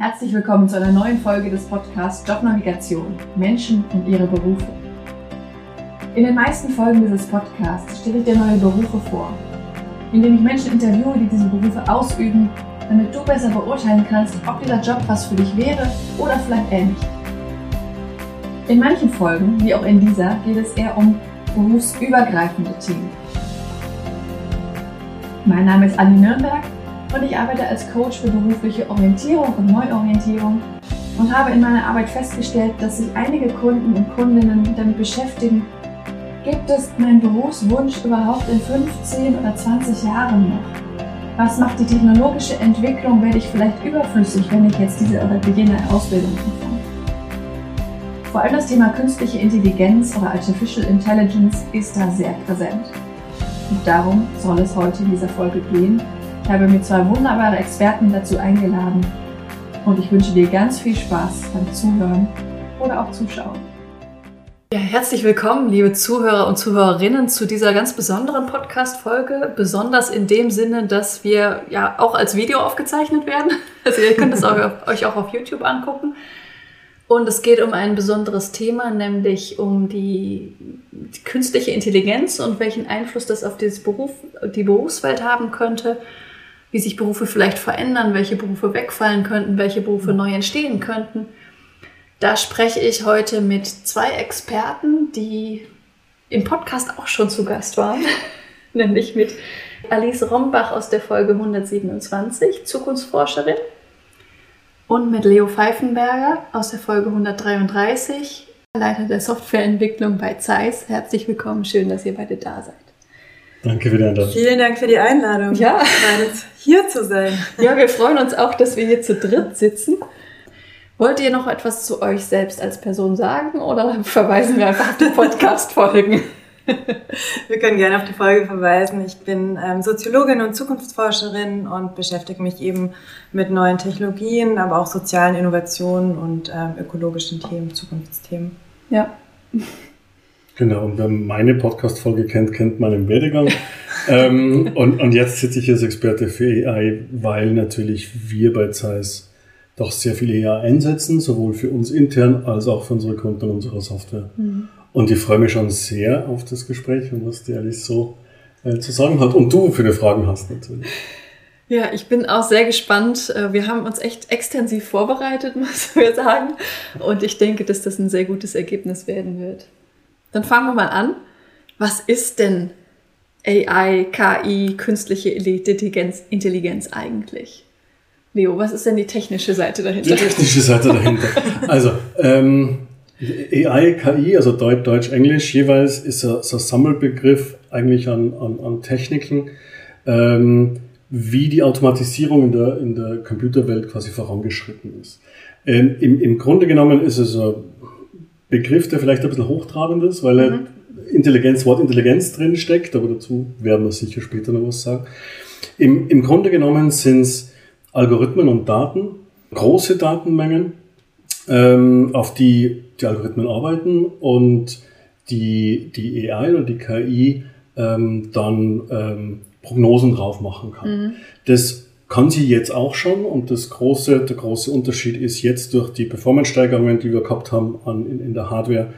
Herzlich willkommen zu einer neuen Folge des Podcasts Jobnavigation Menschen und ihre Berufe. In den meisten Folgen dieses Podcasts stelle ich dir neue Berufe vor, indem ich Menschen interviewe, die diese Berufe ausüben, damit du besser beurteilen kannst, ob dieser Job was für dich wäre oder vielleicht eher nicht. In manchen Folgen, wie auch in dieser, geht es eher um berufsübergreifende Themen. Mein Name ist Anni Nürnberg und ich arbeite als Coach für berufliche Orientierung und Neuorientierung und habe in meiner Arbeit festgestellt, dass sich einige Kunden und Kundinnen damit beschäftigen, gibt es meinen Berufswunsch überhaupt in 15 oder 20 Jahren noch? Was macht die technologische Entwicklung? Werde ich vielleicht überflüssig, wenn ich jetzt diese oder jene Ausbildung anfange? Vor allem das Thema künstliche Intelligenz oder Artificial Intelligence ist da sehr präsent. Und darum soll es heute in dieser Folge gehen ich habe mir zwei wunderbare Experten dazu eingeladen und ich wünsche dir ganz viel Spaß beim Zuhören oder auch Zuschauen. Ja, herzlich willkommen, liebe Zuhörer und Zuhörerinnen, zu dieser ganz besonderen Podcast-Folge. Besonders in dem Sinne, dass wir ja auch als Video aufgezeichnet werden. Also ihr könnt es euch auch auf YouTube angucken. Und es geht um ein besonderes Thema, nämlich um die, die künstliche Intelligenz und welchen Einfluss das auf Beruf, die Berufswelt haben könnte wie sich Berufe vielleicht verändern, welche Berufe wegfallen könnten, welche Berufe neu entstehen könnten. Da spreche ich heute mit zwei Experten, die im Podcast auch schon zu Gast waren, nämlich mit Alice Rombach aus der Folge 127, Zukunftsforscherin, und mit Leo Pfeifenberger aus der Folge 133, Leiter der Softwareentwicklung bei Zeiss. Herzlich willkommen, schön, dass ihr beide da seid. Danke für die Einladung. Vielen Dank für die Einladung. Ja. hier zu sein. Ja, wir freuen uns auch, dass wir hier zu dritt sitzen. Wollt ihr noch etwas zu euch selbst als Person sagen oder verweisen wir einfach auf die Podcast-Folgen? wir können gerne auf die Folge verweisen. Ich bin ähm, Soziologin und Zukunftsforscherin und beschäftige mich eben mit neuen Technologien, aber auch sozialen Innovationen und ähm, ökologischen Themen, Zukunftsthemen. Ja. Genau, und wer meine Podcast-Folge kennt, kennt meinen Werdegang. ähm, und, und jetzt sitze ich als Experte für AI, weil natürlich wir bei Zeiss doch sehr viel AI einsetzen, sowohl für uns intern als auch für unsere Kunden und unsere Software. Mhm. Und ich freue mich schon sehr auf das Gespräch und was die Alice so äh, zu sagen hat. Und du viele Fragen hast natürlich. Ja, ich bin auch sehr gespannt. Äh, wir haben uns echt extensiv vorbereitet, muss wir sagen. Und ich denke, dass das ein sehr gutes Ergebnis werden wird. Dann fangen wir mal an. Was ist denn AI, KI, künstliche Intelligenz, Intelligenz eigentlich? Leo, was ist denn die technische Seite dahinter? Die technische Seite dahinter. Also, ähm, AI, KI, also Deutsch, Deutsch, Englisch jeweils, ist so, so ein Sammelbegriff eigentlich an, an, an Techniken, ähm, wie die Automatisierung in der, in der Computerwelt quasi vorangeschritten ist. Ähm, im, Im Grunde genommen ist es ein Begriff, der vielleicht ein bisschen hochtrabend ist, weil mhm. Intelligenz, Wort Intelligenz drin steckt, aber dazu werden wir sicher später noch was sagen. Im, im Grunde genommen sind es Algorithmen und Daten, große Datenmengen, ähm, auf die die Algorithmen arbeiten und die, die AI oder die KI ähm, dann ähm, Prognosen drauf machen kann. Mhm. Das kann sie jetzt auch schon? Und das große, der große Unterschied ist jetzt durch die Performance-Steigerungen, die wir gehabt haben an, in, in der Hardware,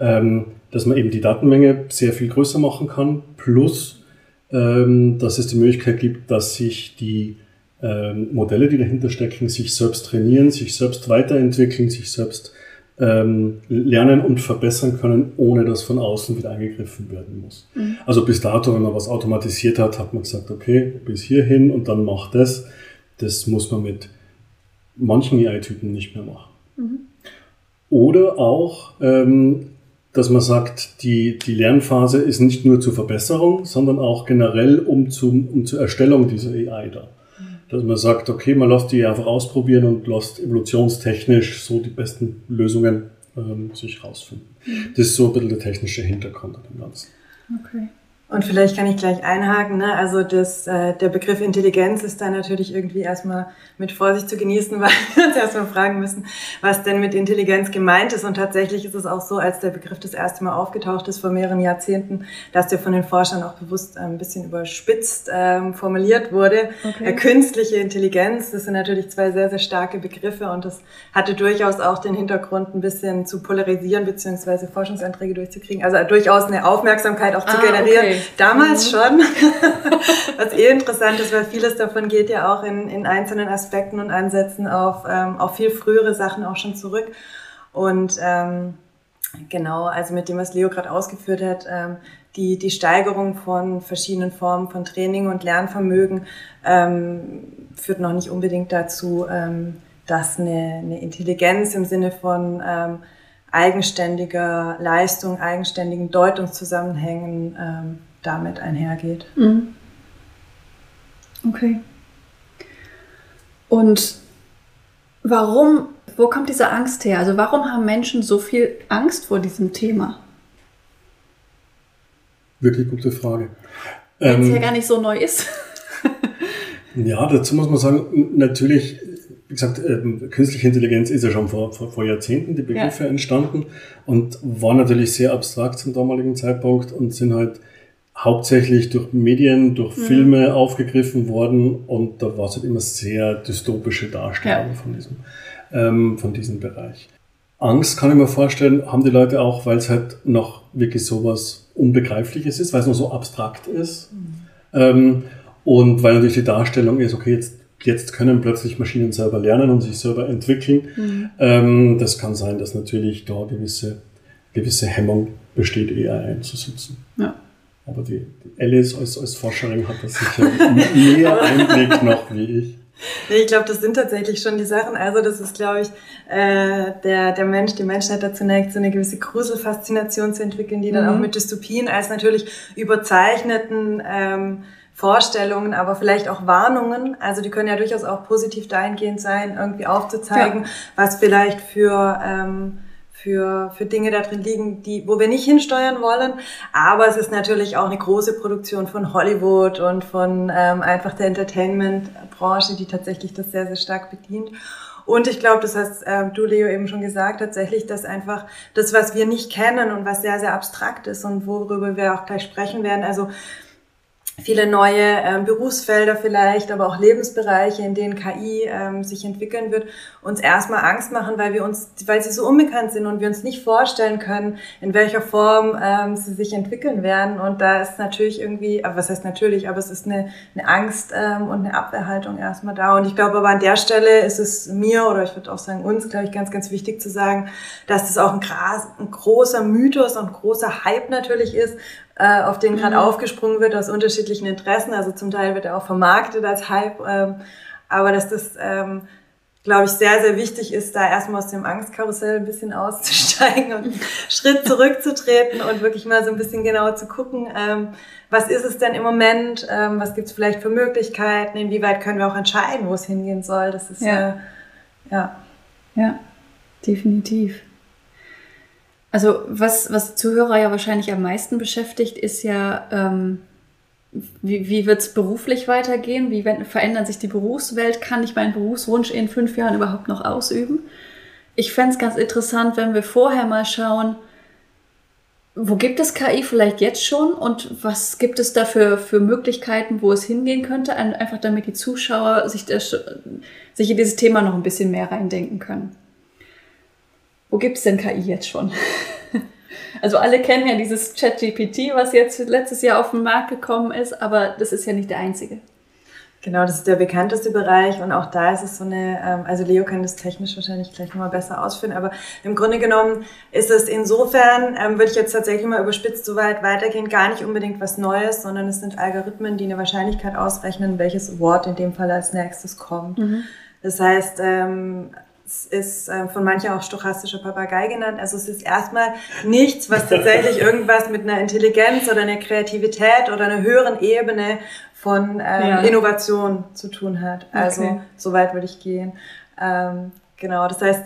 ähm, dass man eben die Datenmenge sehr viel größer machen kann, plus ähm, dass es die Möglichkeit gibt, dass sich die ähm, Modelle, die dahinter stecken, sich selbst trainieren, sich selbst weiterentwickeln, sich selbst ähm, lernen und verbessern können, ohne dass von außen wieder eingegriffen werden muss. Mhm. Also bis dato, wenn man was automatisiert hat, hat man gesagt, okay, bis hierhin und dann macht das. Das muss man mit manchen AI-Typen nicht mehr machen. Mhm. Oder auch, ähm, dass man sagt, die, die Lernphase ist nicht nur zur Verbesserung, sondern auch generell um, zum, um zur Erstellung dieser AI da dass man sagt, okay, man lässt die einfach ausprobieren und lässt evolutionstechnisch so die besten Lösungen ähm, sich rausfinden. Mhm. Das ist so ein bisschen der technische Hintergrund an dem Ganzen. Okay. Und vielleicht kann ich gleich einhaken. Ne? Also das, äh, der Begriff Intelligenz ist da natürlich irgendwie erstmal mit Vorsicht zu genießen, weil wir uns erstmal fragen müssen, was denn mit Intelligenz gemeint ist. Und tatsächlich ist es auch so, als der Begriff das erste Mal aufgetaucht ist vor mehreren Jahrzehnten, dass der von den Forschern auch bewusst ein bisschen überspitzt ähm, formuliert wurde. Okay. Äh, künstliche Intelligenz, das sind natürlich zwei sehr, sehr starke Begriffe und das hatte durchaus auch den Hintergrund, ein bisschen zu polarisieren beziehungsweise Forschungsanträge durchzukriegen. Also durchaus eine Aufmerksamkeit auch zu ah, generieren. Okay Damals mhm. schon. Was eh interessant ist, weil vieles davon geht ja auch in, in einzelnen Aspekten und Ansätzen auf, ähm, auf viel frühere Sachen auch schon zurück. Und ähm, genau, also mit dem, was Leo gerade ausgeführt hat, ähm, die, die Steigerung von verschiedenen Formen von Training und Lernvermögen ähm, führt noch nicht unbedingt dazu, ähm, dass eine, eine Intelligenz im Sinne von ähm, eigenständiger Leistung, eigenständigen Deutungszusammenhängen ähm, damit einhergeht. Mhm. Okay. Und warum, wo kommt diese Angst her? Also warum haben Menschen so viel Angst vor diesem Thema? Wirklich gute Frage. Wenn es ähm, ja gar nicht so neu ist. ja, dazu muss man sagen, natürlich, wie gesagt, ähm, künstliche Intelligenz ist ja schon vor, vor, vor Jahrzehnten die Begriffe ja. entstanden und war natürlich sehr abstrakt zum damaligen Zeitpunkt und sind halt hauptsächlich durch Medien, durch mhm. Filme aufgegriffen worden und da war es halt immer sehr dystopische Darstellungen ja. von, diesem, ähm, von diesem Bereich. Angst kann ich mir vorstellen, haben die Leute auch, weil es halt noch wirklich sowas Unbegreifliches ist, weil es noch so abstrakt ist. Mhm. Ähm, und weil natürlich die Darstellung ist, okay, jetzt, jetzt können plötzlich Maschinen selber lernen und sich selber entwickeln. Mhm. Ähm, das kann sein, dass natürlich da gewisse, gewisse Hemmung besteht, eher einzusetzen. Ja. Aber die, die Alice als, als Forscherin hat das sicher mehr Einblick noch wie ich. Ich glaube, das sind tatsächlich schon die Sachen. Also das ist, glaube ich, äh, der, der Mensch, die Menschheit dazu neigt, so eine gewisse Gruselfaszination zu entwickeln, die dann mhm. auch mit Dystopien als natürlich überzeichneten ähm, Vorstellungen, aber vielleicht auch Warnungen. Also die können ja durchaus auch positiv dahingehend sein, irgendwie aufzuzeigen, ja. was vielleicht für... Ähm, für, für Dinge da drin liegen, die, wo wir nicht hinsteuern wollen. Aber es ist natürlich auch eine große Produktion von Hollywood und von ähm, einfach der Entertainment-Branche, die tatsächlich das sehr, sehr stark bedient. Und ich glaube, das hast äh, du, Leo, eben schon gesagt, tatsächlich, dass einfach das, was wir nicht kennen und was sehr, sehr abstrakt ist und worüber wir auch gleich sprechen werden, also viele neue ähm, Berufsfelder vielleicht, aber auch Lebensbereiche, in denen KI ähm, sich entwickeln wird, uns erstmal Angst machen, weil wir uns, weil sie so unbekannt sind und wir uns nicht vorstellen können, in welcher Form ähm, sie sich entwickeln werden. Und da ist natürlich irgendwie, aber was heißt natürlich, aber es ist eine, eine Angst ähm, und eine Abwehrhaltung erstmal da. Und ich glaube aber an der Stelle ist es mir oder ich würde auch sagen uns, glaube ich, ganz, ganz wichtig zu sagen, dass das auch ein, ein großer Mythos und großer Hype natürlich ist, äh, auf den gerade mhm. aufgesprungen wird aus unterschiedlichen Interessen. Also zum Teil wird er auch vermarktet als Hype, ähm, aber dass das, ähm, glaube ich, sehr, sehr wichtig ist, da erstmal aus dem Angstkarussell ein bisschen auszusteigen und einen Schritt zurückzutreten und wirklich mal so ein bisschen genauer zu gucken, ähm, was ist es denn im Moment, ähm, was gibt es vielleicht für Möglichkeiten, inwieweit können wir auch entscheiden, wo es hingehen soll. Das ist ja, äh, ja. ja, definitiv. Also was, was Zuhörer ja wahrscheinlich am meisten beschäftigt, ist ja, ähm, wie, wie wird es beruflich weitergehen? Wie verändert sich die Berufswelt? Kann ich meinen Berufswunsch in fünf Jahren überhaupt noch ausüben? Ich fände es ganz interessant, wenn wir vorher mal schauen, wo gibt es KI vielleicht jetzt schon und was gibt es da für, für Möglichkeiten, wo es hingehen könnte? Einfach damit die Zuschauer sich, das, sich in dieses Thema noch ein bisschen mehr reindenken können. Wo gibt es denn KI jetzt schon? Also alle kennen ja dieses ChatGPT, was jetzt letztes Jahr auf den Markt gekommen ist, aber das ist ja nicht der einzige. Genau, das ist der bekannteste Bereich und auch da ist es so eine, ähm, also Leo kann das technisch wahrscheinlich gleich nochmal besser ausführen, aber im Grunde genommen ist es insofern, ähm, würde ich jetzt tatsächlich mal überspitzt so weit weitergehen, gar nicht unbedingt was Neues, sondern es sind Algorithmen, die eine Wahrscheinlichkeit ausrechnen, welches Wort in dem Fall als nächstes kommt. Mhm. Das heißt, ähm, es ist äh, von manchen auch stochastischer Papagei genannt. Also es ist erstmal nichts, was tatsächlich irgendwas mit einer Intelligenz oder einer Kreativität oder einer höheren Ebene von ähm, ja. Innovation zu tun hat. Also okay. so weit würde ich gehen. Ähm, genau, das heißt,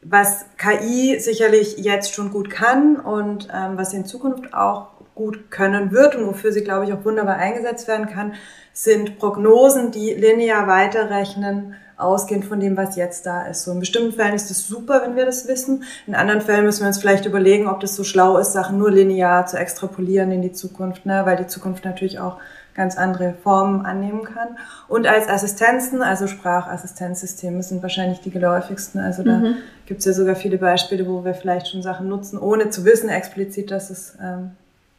was KI sicherlich jetzt schon gut kann und ähm, was in Zukunft auch gut können wird und wofür sie, glaube ich, auch wunderbar eingesetzt werden kann, sind Prognosen, die linear weiterrechnen, ausgehend von dem, was jetzt da ist. So in bestimmten Fällen ist es super, wenn wir das wissen. In anderen Fällen müssen wir uns vielleicht überlegen, ob das so schlau ist, Sachen nur linear zu extrapolieren in die Zukunft, ne? weil die Zukunft natürlich auch ganz andere Formen annehmen kann. Und als Assistenzen, also Sprachassistenzsysteme sind wahrscheinlich die geläufigsten. Also da mhm. gibt es ja sogar viele Beispiele, wo wir vielleicht schon Sachen nutzen, ohne zu wissen explizit, dass es ähm,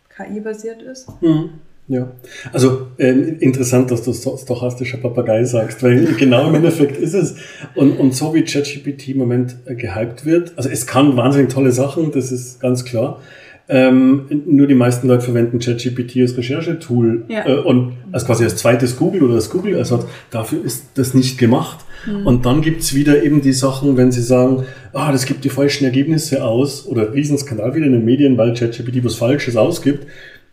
KI-basiert ist. Mhm. Ja, also äh, interessant, dass du stochastischer Papagei sagst, weil genau im Endeffekt ist es. Und, und so wie ChatGPT im Moment äh, gehypt wird, also es kann wahnsinnig tolle Sachen, das ist ganz klar. Ähm, nur die meisten Leute verwenden ChatGPT als Recherchetool ja. äh, und als quasi als zweites Google oder als Google-Ersatz. Dafür ist das nicht gemacht. Mhm. Und dann gibt's wieder eben die Sachen, wenn sie sagen, ah, das gibt die falschen Ergebnisse aus oder Riesenskandal wieder in den Medien, weil ChatGPT was Falsches ausgibt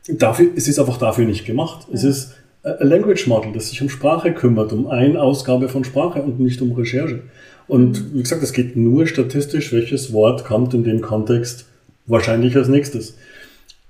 dafür, es ist einfach dafür nicht gemacht. Es ist ein Language Model, das sich um Sprache kümmert, um eine Ausgabe von Sprache und nicht um Recherche. Und wie gesagt, es geht nur statistisch, welches Wort kommt in dem Kontext wahrscheinlich als nächstes.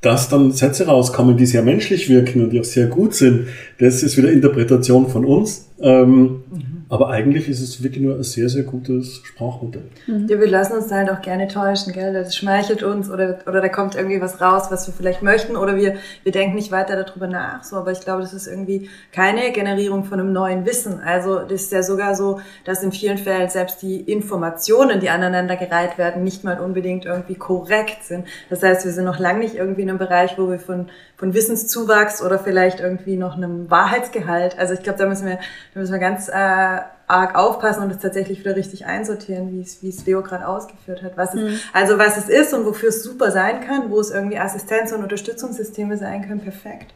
Dass dann Sätze rauskommen, die sehr menschlich wirken und die auch sehr gut sind, das ist wieder Interpretation von uns. Ähm, mhm. Aber eigentlich ist es wirklich nur ein sehr, sehr gutes Sprachmodell. Mhm. Ja, wir lassen uns da halt auch gerne täuschen, gell? Das schmeichelt uns oder, oder da kommt irgendwie was raus, was wir vielleicht möchten oder wir, wir denken nicht weiter darüber nach. So, aber ich glaube, das ist irgendwie keine Generierung von einem neuen Wissen. Also das ist ja sogar so, dass in vielen Fällen selbst die Informationen, die aneinandergereiht werden, nicht mal unbedingt irgendwie korrekt sind. Das heißt, wir sind noch lange nicht irgendwie in einem Bereich, wo wir von, von Wissenszuwachs oder vielleicht irgendwie noch einem Wahrheitsgehalt, also ich glaube, da müssen wir, da müssen wir ganz äh, arg aufpassen und es tatsächlich wieder richtig einsortieren, wie es, wie es Leo gerade ausgeführt hat. Was es, mhm. Also was es ist und wofür es super sein kann, wo es irgendwie Assistenz- und Unterstützungssysteme sein können, perfekt.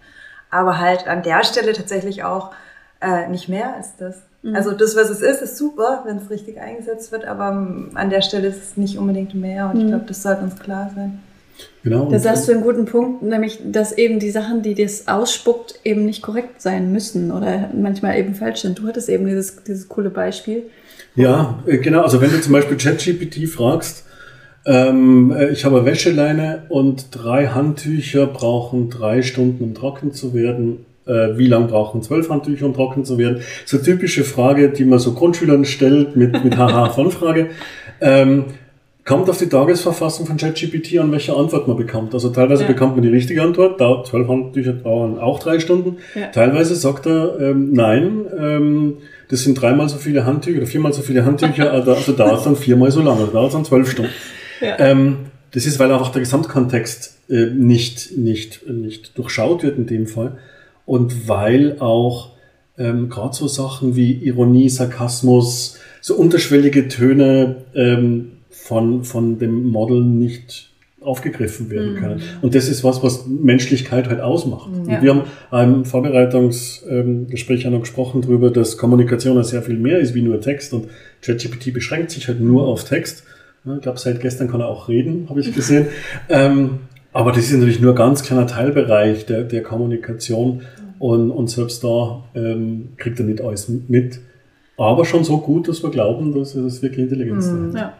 Aber halt an der Stelle tatsächlich auch äh, nicht mehr als das. Mhm. Also das, was es ist, ist super, wenn es richtig eingesetzt wird, aber an der Stelle ist es nicht unbedingt mehr und mhm. ich glaube, das sollte uns klar sein. Genau. Das hast du einen guten Punkt, nämlich, dass eben die Sachen, die das ausspuckt, eben nicht korrekt sein müssen oder manchmal eben falsch sind. Du hattest eben dieses, dieses coole Beispiel. Ja, äh, genau. Also wenn du zum Beispiel ChatGPT fragst, ähm, äh, ich habe Wäscheleine und drei Handtücher brauchen drei Stunden, um trocken zu werden. Äh, wie lange brauchen zwölf Handtücher, um trocken zu werden? So typische Frage, die man so Grundschülern stellt mit, mit Haha-Von-Frage. Ähm, Kommt auf die Tagesverfassung von ChatGPT an, welche Antwort man bekommt. Also teilweise ja. bekommt man die richtige Antwort, dauert zwölf Handtücher dauern auch drei Stunden. Ja. Teilweise sagt er, ähm, nein, ähm, das sind dreimal so viele Handtücher oder viermal so viele Handtücher, also, also dauert es dann viermal so lange, also dauert es dann zwölf Stunden. Ja. Ähm, das ist, weil einfach der Gesamtkontext äh, nicht, nicht, nicht durchschaut wird in dem Fall und weil auch ähm, gerade so Sachen wie Ironie, Sarkasmus, so unterschwellige Töne ähm, von, von dem Model nicht aufgegriffen werden mhm. können. Und das ist was, was Menschlichkeit halt ausmacht. Mhm. Ja. wir haben im Vorbereitungsgespräch ja noch gesprochen darüber, dass Kommunikation ja sehr viel mehr ist wie nur Text und ChatGPT beschränkt sich halt nur auf Text. Ich glaube, seit gestern kann er auch reden, habe ich gesehen. ähm, aber das ist natürlich nur ein ganz kleiner Teilbereich der, der Kommunikation und, und selbst da ähm, kriegt er nicht alles mit. Aber schon so gut, dass wir glauben, dass es wirklich Intelligenz mhm. ist. Ja.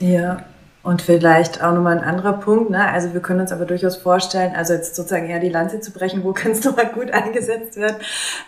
Ja, und vielleicht auch nochmal ein anderer Punkt, ne? also wir können uns aber durchaus vorstellen, also jetzt sozusagen eher die Lanze zu brechen, wo kann es nochmal gut eingesetzt werden,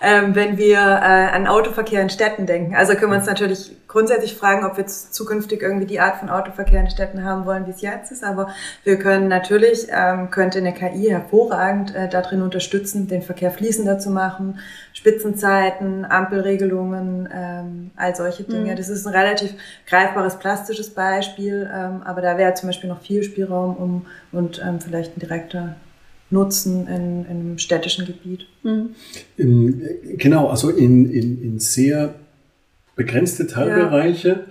ähm, wenn wir äh, an Autoverkehr in Städten denken. Also können wir uns natürlich grundsätzlich fragen, ob wir zukünftig irgendwie die Art von Autoverkehr in Städten haben wollen, wie es jetzt ist, aber wir können natürlich, ähm, könnte eine KI hervorragend äh, darin unterstützen, den Verkehr fließender zu machen, Spitzenzeiten, Ampelregelungen, ähm, all solche Dinge. Mhm. Das ist ein relativ greifbares, plastisches Beispiel, ähm, aber da wäre zum Beispiel noch viel Spielraum um und ähm, vielleicht ein direkter Nutzen in, in einem städtischen Gebiet. Mhm. In, genau, also in, in, in sehr begrenzte Teilbereiche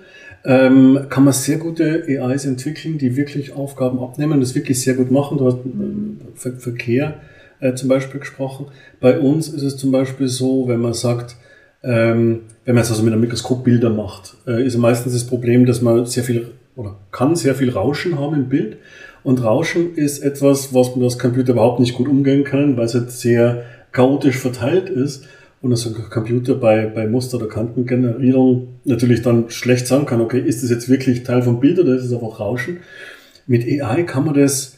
ja. ähm, kann man sehr gute AIs entwickeln, die wirklich Aufgaben abnehmen und das wirklich sehr gut machen. Du hast mhm. Ver Verkehr äh, zum Beispiel gesprochen. Bei uns ist es zum Beispiel so, wenn man sagt, ähm, wenn man jetzt also mit einem Mikroskop Bilder macht, äh, ist meistens das Problem, dass man sehr viel oder kann sehr viel Rauschen haben im Bild. Und Rauschen ist etwas, was man das Computer überhaupt nicht gut umgehen kann, weil es jetzt sehr chaotisch verteilt ist und also ein Computer bei, bei Muster- oder Kantengenerierung natürlich dann schlecht sagen kann, okay, ist das jetzt wirklich Teil vom Bild oder ist es einfach Rauschen? Mit AI kann man das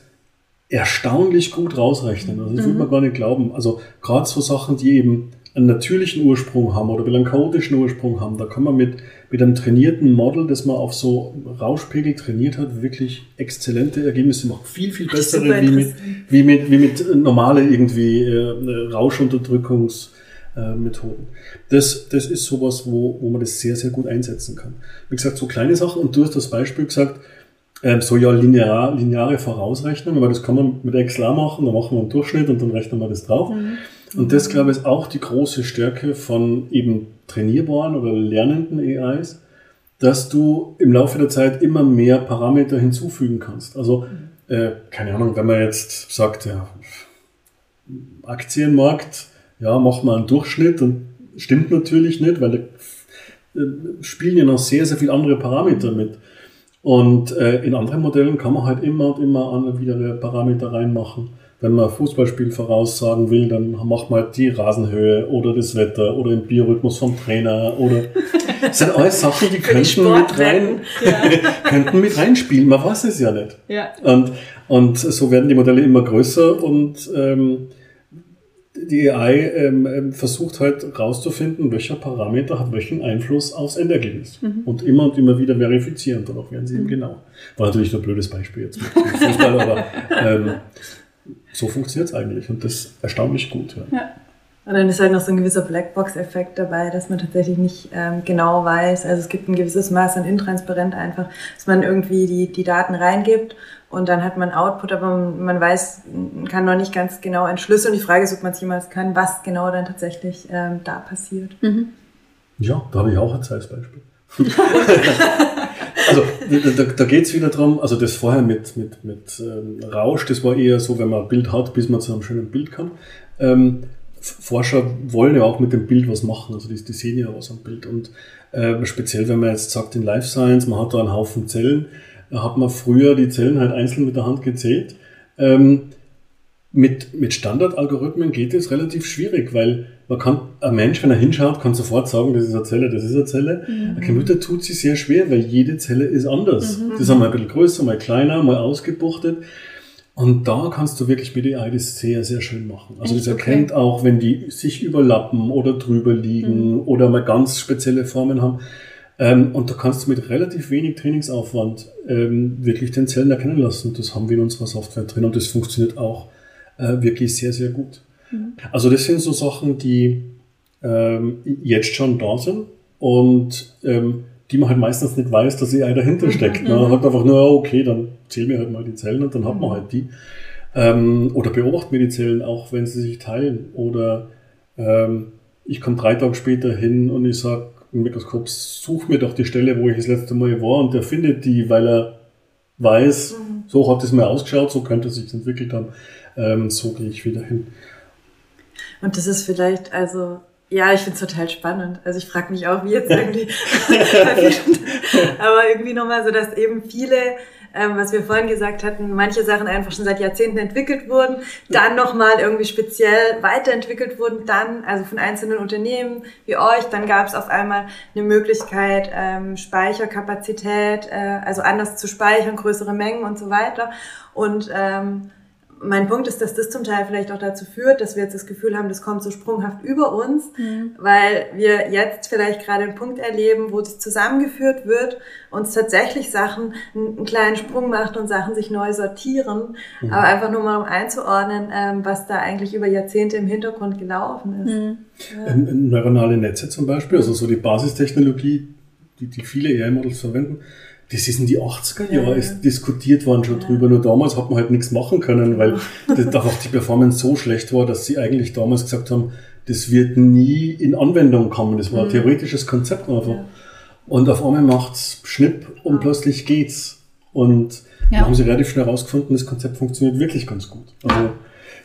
erstaunlich gut rausrechnen. Also das mhm. würde man gar nicht glauben. Also gerade so Sachen, die eben einen natürlichen Ursprung haben oder einen chaotischen Ursprung haben, da kann man mit, mit einem trainierten Model, das man auf so Rauschpegel trainiert hat, wirklich exzellente Ergebnisse machen. Viel, viel bessere wie mit, wie mit, wie mit normale irgendwie äh, Rauschunterdrückungsmethoden. Das, das ist sowas, wo, wo man das sehr, sehr gut einsetzen kann. Wie gesagt, so kleine Sachen und du hast das Beispiel gesagt, ähm, so ja linear, lineare Vorausrechnung, aber das kann man mit Excel machen, da machen wir einen Durchschnitt und dann rechnen wir das drauf. Mhm. Und das, glaube ich, ist auch die große Stärke von eben trainierbaren oder lernenden AIs, dass du im Laufe der Zeit immer mehr Parameter hinzufügen kannst. Also, äh, keine Ahnung, wenn man jetzt sagt, ja, Aktienmarkt, ja, mach mal einen Durchschnitt und stimmt natürlich nicht, weil da äh, spielen ja noch sehr, sehr viele andere Parameter mit. Und äh, in anderen Modellen kann man halt immer und immer wieder Parameter reinmachen. Wenn man Fußballspiel voraussagen will, dann macht man halt die Rasenhöhe oder das Wetter oder den Biorhythmus vom Trainer oder das sind alles Sachen, die könnten mit rein ja. könnten mit reinspielen. Man weiß es ja nicht. Ja. Und, und so werden die Modelle immer größer und ähm, die AI ähm, ähm, versucht halt rauszufinden, welcher Parameter hat welchen Einfluss aufs Endergebnis. Mhm. Und immer und immer wieder verifizieren, danach werden sie mhm. eben genau. War natürlich nur ein blödes Beispiel jetzt mit Fußball, aber ähm, so funktioniert es eigentlich und das ist erstaunlich gut. Ja. ja. Und dann ist halt noch so ein gewisser Blackbox-Effekt dabei, dass man tatsächlich nicht ähm, genau weiß. Also es gibt ein gewisses Maß an Intransparent einfach, dass man irgendwie die, die Daten reingibt und dann hat man Output, aber man weiß, kann noch nicht ganz genau entschlüsseln. Die Frage ist, ob man es jemals kann, was genau dann tatsächlich ähm, da passiert. Mhm. Ja, da habe ich auch ein Beispiel. also da, da geht es wieder darum, also das vorher mit, mit, mit ähm, Rausch, das war eher so, wenn man ein Bild hat, bis man zu einem schönen Bild kann. Ähm, Forscher wollen ja auch mit dem Bild was machen, also die, die sehen ja was am Bild. Und äh, speziell, wenn man jetzt sagt in Life Science, man hat da einen Haufen Zellen, hat man früher die Zellen halt einzeln mit der Hand gezählt. Ähm, mit, mit Standardalgorithmen geht es relativ schwierig, weil man kann, ein Mensch, wenn er hinschaut, kann sofort sagen, das ist eine Zelle, das ist eine Zelle. Mhm. Ein Computer tut sich sehr schwer, weil jede Zelle ist anders. Mhm. Das ist einmal ein bisschen größer, mal kleiner, mal ausgebuchtet. Und da kannst du wirklich mit AI das sehr, sehr schön machen. Also das erkennt okay. auch, wenn die sich überlappen oder drüber liegen mhm. oder mal ganz spezielle Formen haben. Ähm, und da kannst du mit relativ wenig Trainingsaufwand ähm, wirklich den Zellen erkennen lassen. Das haben wir in unserer Software drin und das funktioniert auch äh, wirklich sehr, sehr gut. Mhm. Also das sind so Sachen, die ähm, jetzt schon da sind und ähm, die man halt meistens nicht weiß, dass AI dahinter mhm. steckt. Man mhm. hat einfach nur, okay, dann zähl mir halt mal die Zellen und dann hat man mhm. halt die. Ähm, oder beobachten mir die Zellen auch, wenn sie sich teilen. Oder ähm, ich komme drei Tage später hin und ich sage, im Mikroskop, such mir doch die Stelle, wo ich das letzte Mal war und der findet die, weil er weiß, mhm. so hat es mir ausgeschaut, so könnte es sich entwickelt haben, ähm, so gehe ich wieder hin. Und das ist vielleicht, also, ja, ich finde es total spannend. Also ich frage mich auch, wie jetzt irgendwie, aber irgendwie nochmal so, dass eben viele ähm, was wir vorhin gesagt hatten, manche Sachen einfach schon seit Jahrzehnten entwickelt wurden, dann nochmal irgendwie speziell weiterentwickelt wurden, dann, also von einzelnen Unternehmen wie euch, dann gab es auf einmal eine Möglichkeit, ähm, Speicherkapazität, äh, also anders zu speichern, größere Mengen und so weiter. Und ähm, mein Punkt ist, dass das zum Teil vielleicht auch dazu führt, dass wir jetzt das Gefühl haben, das kommt so sprunghaft über uns, mhm. weil wir jetzt vielleicht gerade einen Punkt erleben, wo es zusammengeführt wird, uns tatsächlich Sachen einen kleinen Sprung macht und Sachen sich neu sortieren, mhm. aber einfach nur mal um einzuordnen, ähm, was da eigentlich über Jahrzehnte im Hintergrund gelaufen ist. Mhm. Ja. Ähm, neuronale Netze zum Beispiel, also so die Basistechnologie, die, die viele AI-Models verwenden, das ist in die 80er Jahre, ja, diskutiert worden schon ja. drüber, nur damals hat man halt nichts machen können, weil einfach die Performance so schlecht war, dass sie eigentlich damals gesagt haben, das wird nie in Anwendung kommen. Das war ein mhm. theoretisches Konzept einfach. Ja. Und auf einmal macht's Schnipp und plötzlich geht's. Und ja. haben sie relativ schnell herausgefunden, das Konzept funktioniert wirklich ganz gut. Also,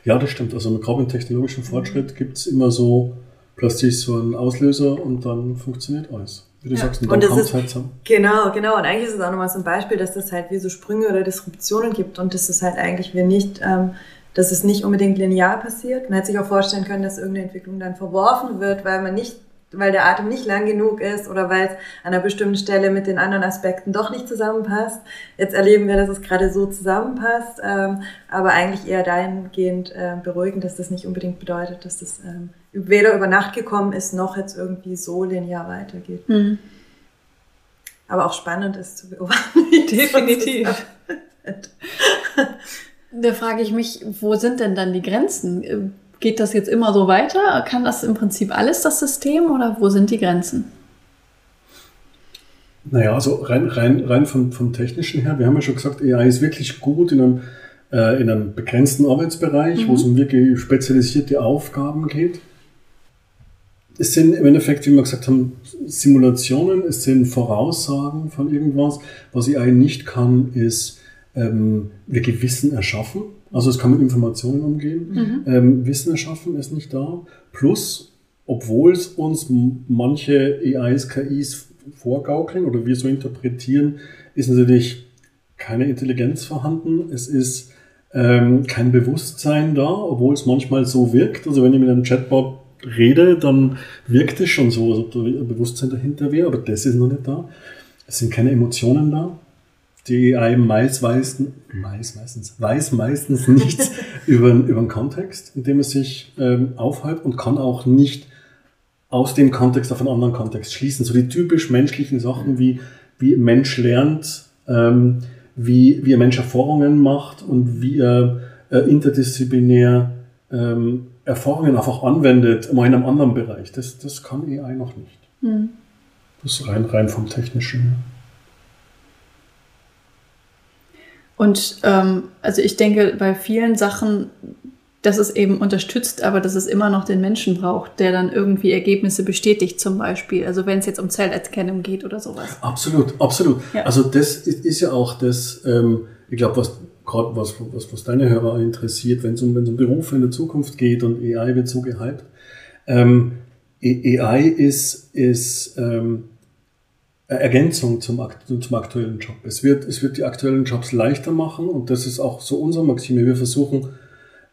ja, das stimmt. Also, gerade im technologischen Fortschritt gibt's immer so plötzlich so einen Auslöser und dann funktioniert alles. Wie du ja. sagst, und kommt es halt so. Genau, genau. Und eigentlich ist es auch nochmal so ein Beispiel, dass das halt wie so Sprünge oder Disruptionen gibt und dass es halt eigentlich wir nicht, ähm, dass es nicht unbedingt linear passiert. Man hätte sich auch vorstellen können, dass irgendeine Entwicklung dann verworfen wird, weil man nicht weil der Atem nicht lang genug ist oder weil es an einer bestimmten Stelle mit den anderen Aspekten doch nicht zusammenpasst. Jetzt erleben wir, dass es gerade so zusammenpasst, ähm, aber eigentlich eher dahingehend äh, beruhigend, dass das nicht unbedingt bedeutet, dass das ähm, weder über Nacht gekommen ist, noch jetzt irgendwie so linear weitergeht. Mhm. Aber auch spannend ist zu beobachten. Definitiv. da frage ich mich, wo sind denn dann die Grenzen? Geht das jetzt immer so weiter? Kann das im Prinzip alles das System oder wo sind die Grenzen? Naja, also rein, rein, rein vom, vom Technischen her, wir haben ja schon gesagt, AI ist wirklich gut in einem, äh, in einem begrenzten Arbeitsbereich, mhm. wo es um wirklich spezialisierte Aufgaben geht. Es sind im Endeffekt, wie wir gesagt haben, Simulationen, es sind Voraussagen von irgendwas. Was AI nicht kann, ist ähm, wirklich Wissen erschaffen. Also es kann mit Informationen umgehen. Mhm. Ähm, Wissen erschaffen ist nicht da. Plus, obwohl es uns manche AIs, KIs vorgaukeln oder wir so interpretieren, ist natürlich keine Intelligenz vorhanden. Es ist ähm, kein Bewusstsein da, obwohl es manchmal so wirkt. Also wenn ich mit einem Chatbot rede, dann wirkt es schon so, als ob da ein Bewusstsein dahinter wäre, aber das ist noch nicht da. Es sind keine Emotionen da die einem meist weiß, meist, meistens, weiß meistens nichts über, über den Kontext, in dem es sich ähm, aufhält und kann auch nicht aus dem Kontext auf einen anderen Kontext schließen. So die typisch menschlichen Sachen, wie, wie ein Mensch lernt, ähm, wie, wie ein Mensch Erfahrungen macht und wie er äh, interdisziplinär ähm, Erfahrungen einfach anwendet, mal in einem anderen Bereich. Das, das kann AI noch nicht. Mhm. Das ist rein, rein vom Technischen. Und ähm, also ich denke, bei vielen Sachen, dass es eben unterstützt, aber dass es immer noch den Menschen braucht, der dann irgendwie Ergebnisse bestätigt, zum Beispiel. Also wenn es jetzt um Zellerkennung geht oder sowas. Absolut, absolut. Ja. Also das ist, ja auch das, ähm, ich glaube, was gerade was, was, was deine Hörer interessiert, wenn es um, wenn's um Berufe in der Zukunft geht und AI wird so gehypt. Ähm, AI ist, ist ähm, Ergänzung zum, zum aktuellen Job. Es wird, es wird die aktuellen Jobs leichter machen und das ist auch so unsere Maxime. Wir versuchen,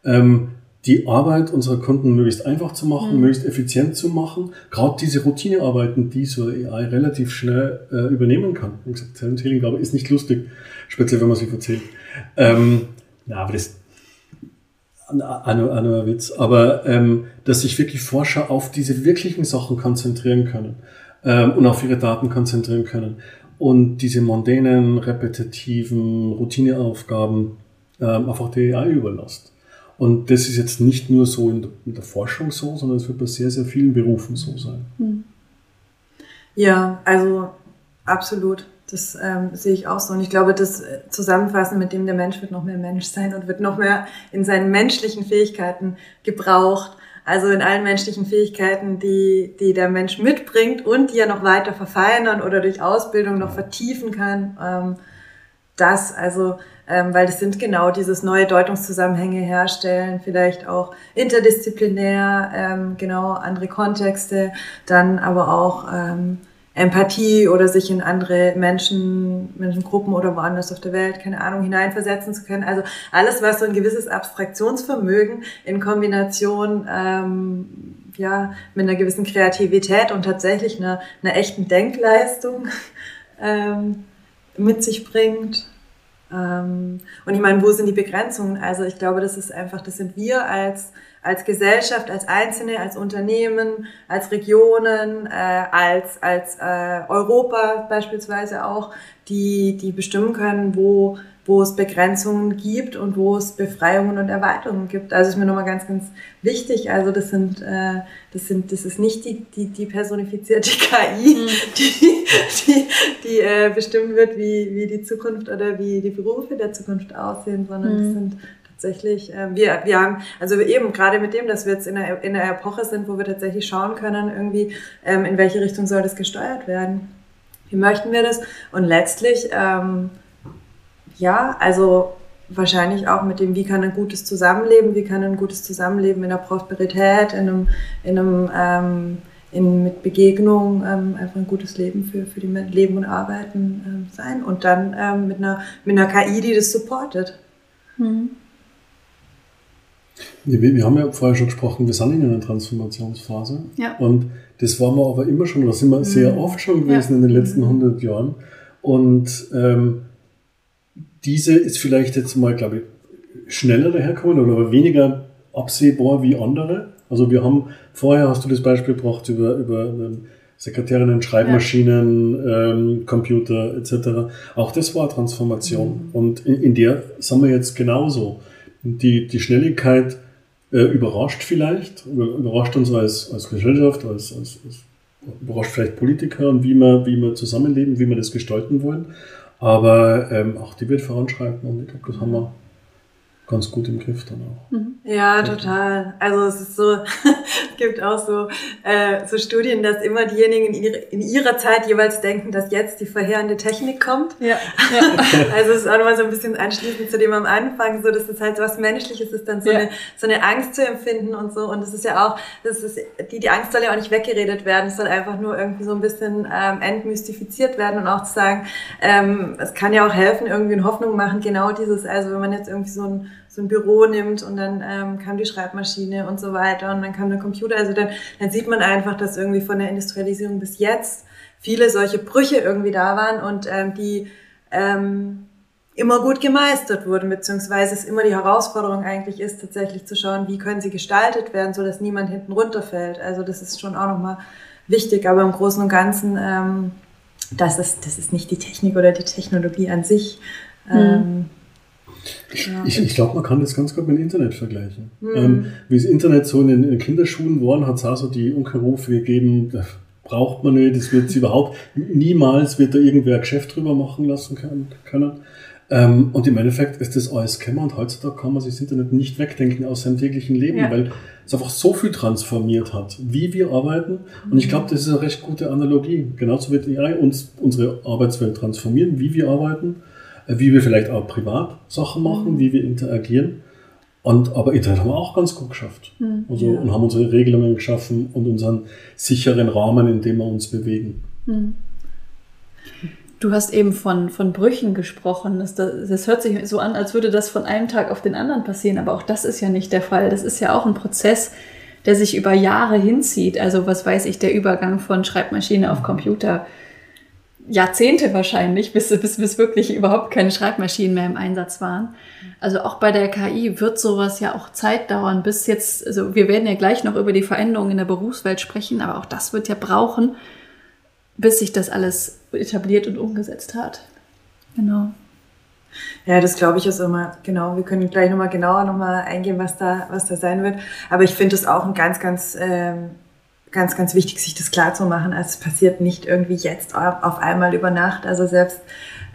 ähm, die Arbeit unserer Kunden möglichst einfach zu machen, mhm. möglichst effizient zu machen. Gerade diese Routinearbeiten, die so AI relativ schnell äh, übernehmen kann. Wie gesagt, ich, ist nicht lustig, speziell wenn man sich erzählt. Ähm, na, aber das ein Witz. Aber ähm, dass sich wirklich Forscher auf diese wirklichen Sachen konzentrieren können ähm, und auf ihre Daten konzentrieren können. Und diese mondänen, repetitiven Routineaufgaben ähm, einfach der AI überlasst. Und das ist jetzt nicht nur so in der, Forschung so, sondern es wird bei sehr, sehr vielen Berufen so sein. Hm. Ja, also absolut. Das ähm, sehe ich auch so. Und ich glaube, das Zusammenfassen mit dem der Mensch wird noch mehr Mensch sein und wird noch mehr in seinen menschlichen Fähigkeiten gebraucht. Also in allen menschlichen Fähigkeiten, die, die der Mensch mitbringt und die er noch weiter verfeinern oder durch Ausbildung noch vertiefen kann. Ähm, das, also, ähm, weil das sind genau dieses neue Deutungszusammenhänge herstellen, vielleicht auch interdisziplinär, ähm, genau andere Kontexte, dann aber auch ähm, Empathie oder sich in andere Menschen, Menschengruppen oder woanders auf der Welt, keine Ahnung, hineinversetzen zu können. Also alles, was so ein gewisses Abstraktionsvermögen in Kombination ähm, ja, mit einer gewissen Kreativität und tatsächlich einer, einer echten Denkleistung ähm, mit sich bringt. Ähm, und ich meine, wo sind die Begrenzungen? Also ich glaube, das ist einfach, das sind wir als als Gesellschaft, als Einzelne, als Unternehmen, als Regionen, äh, als, als äh, Europa beispielsweise auch, die, die bestimmen können, wo, wo es Begrenzungen gibt und wo es Befreiungen und Erweiterungen gibt. Also ist mir nochmal ganz, ganz wichtig. Also das sind, äh, das sind, das ist nicht die, die, die personifizierte KI, mhm. die, die, die äh, bestimmen wird, wie, wie die Zukunft oder wie die Berufe der Zukunft aussehen, sondern mhm. das sind tatsächlich, äh, wir, wir haben, also eben gerade mit dem, dass wir jetzt in einer, in einer Epoche sind, wo wir tatsächlich schauen können, irgendwie, ähm, in welche Richtung soll das gesteuert werden. Wie möchten wir das? Und letztlich, ähm, ja, also wahrscheinlich auch mit dem, wie kann ein gutes Zusammenleben, wie kann ein gutes Zusammenleben in der Prosperität, in einem, in einem ähm, in, mit Begegnung ähm, einfach ein gutes Leben für, für die Leben und Arbeiten ähm, sein und dann ähm, mit, einer, mit einer KI, die das supportet. Mhm. Wir, wir, haben ja vorher schon gesprochen, wir sind in einer Transformationsphase. Ja. Und das waren wir aber immer schon, das sind wir sehr oft schon gewesen ja. in den letzten 100 Jahren. Und ähm, diese ist vielleicht jetzt mal, glaube ich, schneller daherkommen oder weniger absehbar wie andere. Also wir haben, vorher hast du das Beispiel gebracht über, über ähm, Sekretärinnen, Schreibmaschinen, ja. ähm, Computer etc. Auch das war Transformation. Mhm. Und in, in, der sind wir jetzt genauso. Die, die Schnelligkeit äh, überrascht vielleicht, überrascht uns als, als Gesellschaft, als, als, als überrascht vielleicht Politiker und wie wir, wie wir zusammenleben, wie wir das gestalten wollen. Aber ähm, auch die wird voranschreiten und ich glaube, das haben wir ganz gut im Griff dann auch. Mhm. Ja, total. Also es ist so, es gibt auch so, äh, so Studien, dass immer diejenigen in, ihre, in ihrer Zeit jeweils denken, dass jetzt die verheerende Technik kommt. Ja. ja. also es ist auch nochmal so ein bisschen anschließend zu dem am Anfang, so dass es halt so was Menschliches ist, dann so, ja. eine, so eine Angst zu empfinden und so. Und das ist ja auch, das ist, die, die Angst soll ja auch nicht weggeredet werden, es soll einfach nur irgendwie so ein bisschen ähm, entmystifiziert werden und auch zu sagen, ähm, es kann ja auch helfen, irgendwie in Hoffnung machen, genau dieses, also wenn man jetzt irgendwie so ein so ein Büro nimmt und dann ähm, kam die Schreibmaschine und so weiter und dann kam der Computer. Also dann, dann sieht man einfach, dass irgendwie von der Industrialisierung bis jetzt viele solche Brüche irgendwie da waren und ähm, die ähm, immer gut gemeistert wurden, beziehungsweise es immer die Herausforderung eigentlich ist, tatsächlich zu schauen, wie können sie gestaltet werden, so dass niemand hinten runterfällt. Also das ist schon auch nochmal wichtig, aber im Großen und Ganzen, ähm, das, ist, das ist nicht die Technik oder die Technologie an sich. Mhm. Ähm, ich, ja. ich, ich glaube, man kann das ganz gut mit dem Internet vergleichen. Mhm. Ähm, wie das Internet so in den, in den Kinderschuhen war, hat es auch so die Unkenrufe gegeben, braucht man nicht, das wird es überhaupt, niemals wird da irgendwer ein Geschäft drüber machen lassen können. Ähm, und im Endeffekt ist das alles Kämmer und heutzutage kann man sich das Internet nicht wegdenken aus seinem täglichen Leben, ja. weil es einfach so viel transformiert hat, wie wir arbeiten. Und ich glaube, das ist eine recht gute Analogie. Genauso wird AI uns unsere Arbeitswelt transformieren, wie wir arbeiten wie wir vielleicht auch privat Sachen machen, mhm. wie wir interagieren. Und, aber Internet haben wir auch ganz gut geschafft. Mhm. Also, ja. Und haben unsere Regelungen geschaffen und unseren sicheren Rahmen, in dem wir uns bewegen. Mhm. Du hast eben von, von Brüchen gesprochen. Das, das, das, hört sich so an, als würde das von einem Tag auf den anderen passieren. Aber auch das ist ja nicht der Fall. Das ist ja auch ein Prozess, der sich über Jahre hinzieht. Also was weiß ich, der Übergang von Schreibmaschine auf Computer Jahrzehnte wahrscheinlich, bis, bis, bis wirklich überhaupt keine Schreibmaschinen mehr im Einsatz waren. Also auch bei der KI wird sowas ja auch Zeit dauern, bis jetzt, also wir werden ja gleich noch über die Veränderungen in der Berufswelt sprechen, aber auch das wird ja brauchen, bis sich das alles etabliert und umgesetzt hat. Genau. Ja, das glaube ich ist immer, genau, wir können gleich nochmal genauer nochmal eingehen, was da, was da sein wird. Aber ich finde es auch ein ganz, ganz ähm, ganz, ganz wichtig, sich das klar zu machen. Also es passiert nicht irgendwie jetzt auf einmal über Nacht. Also selbst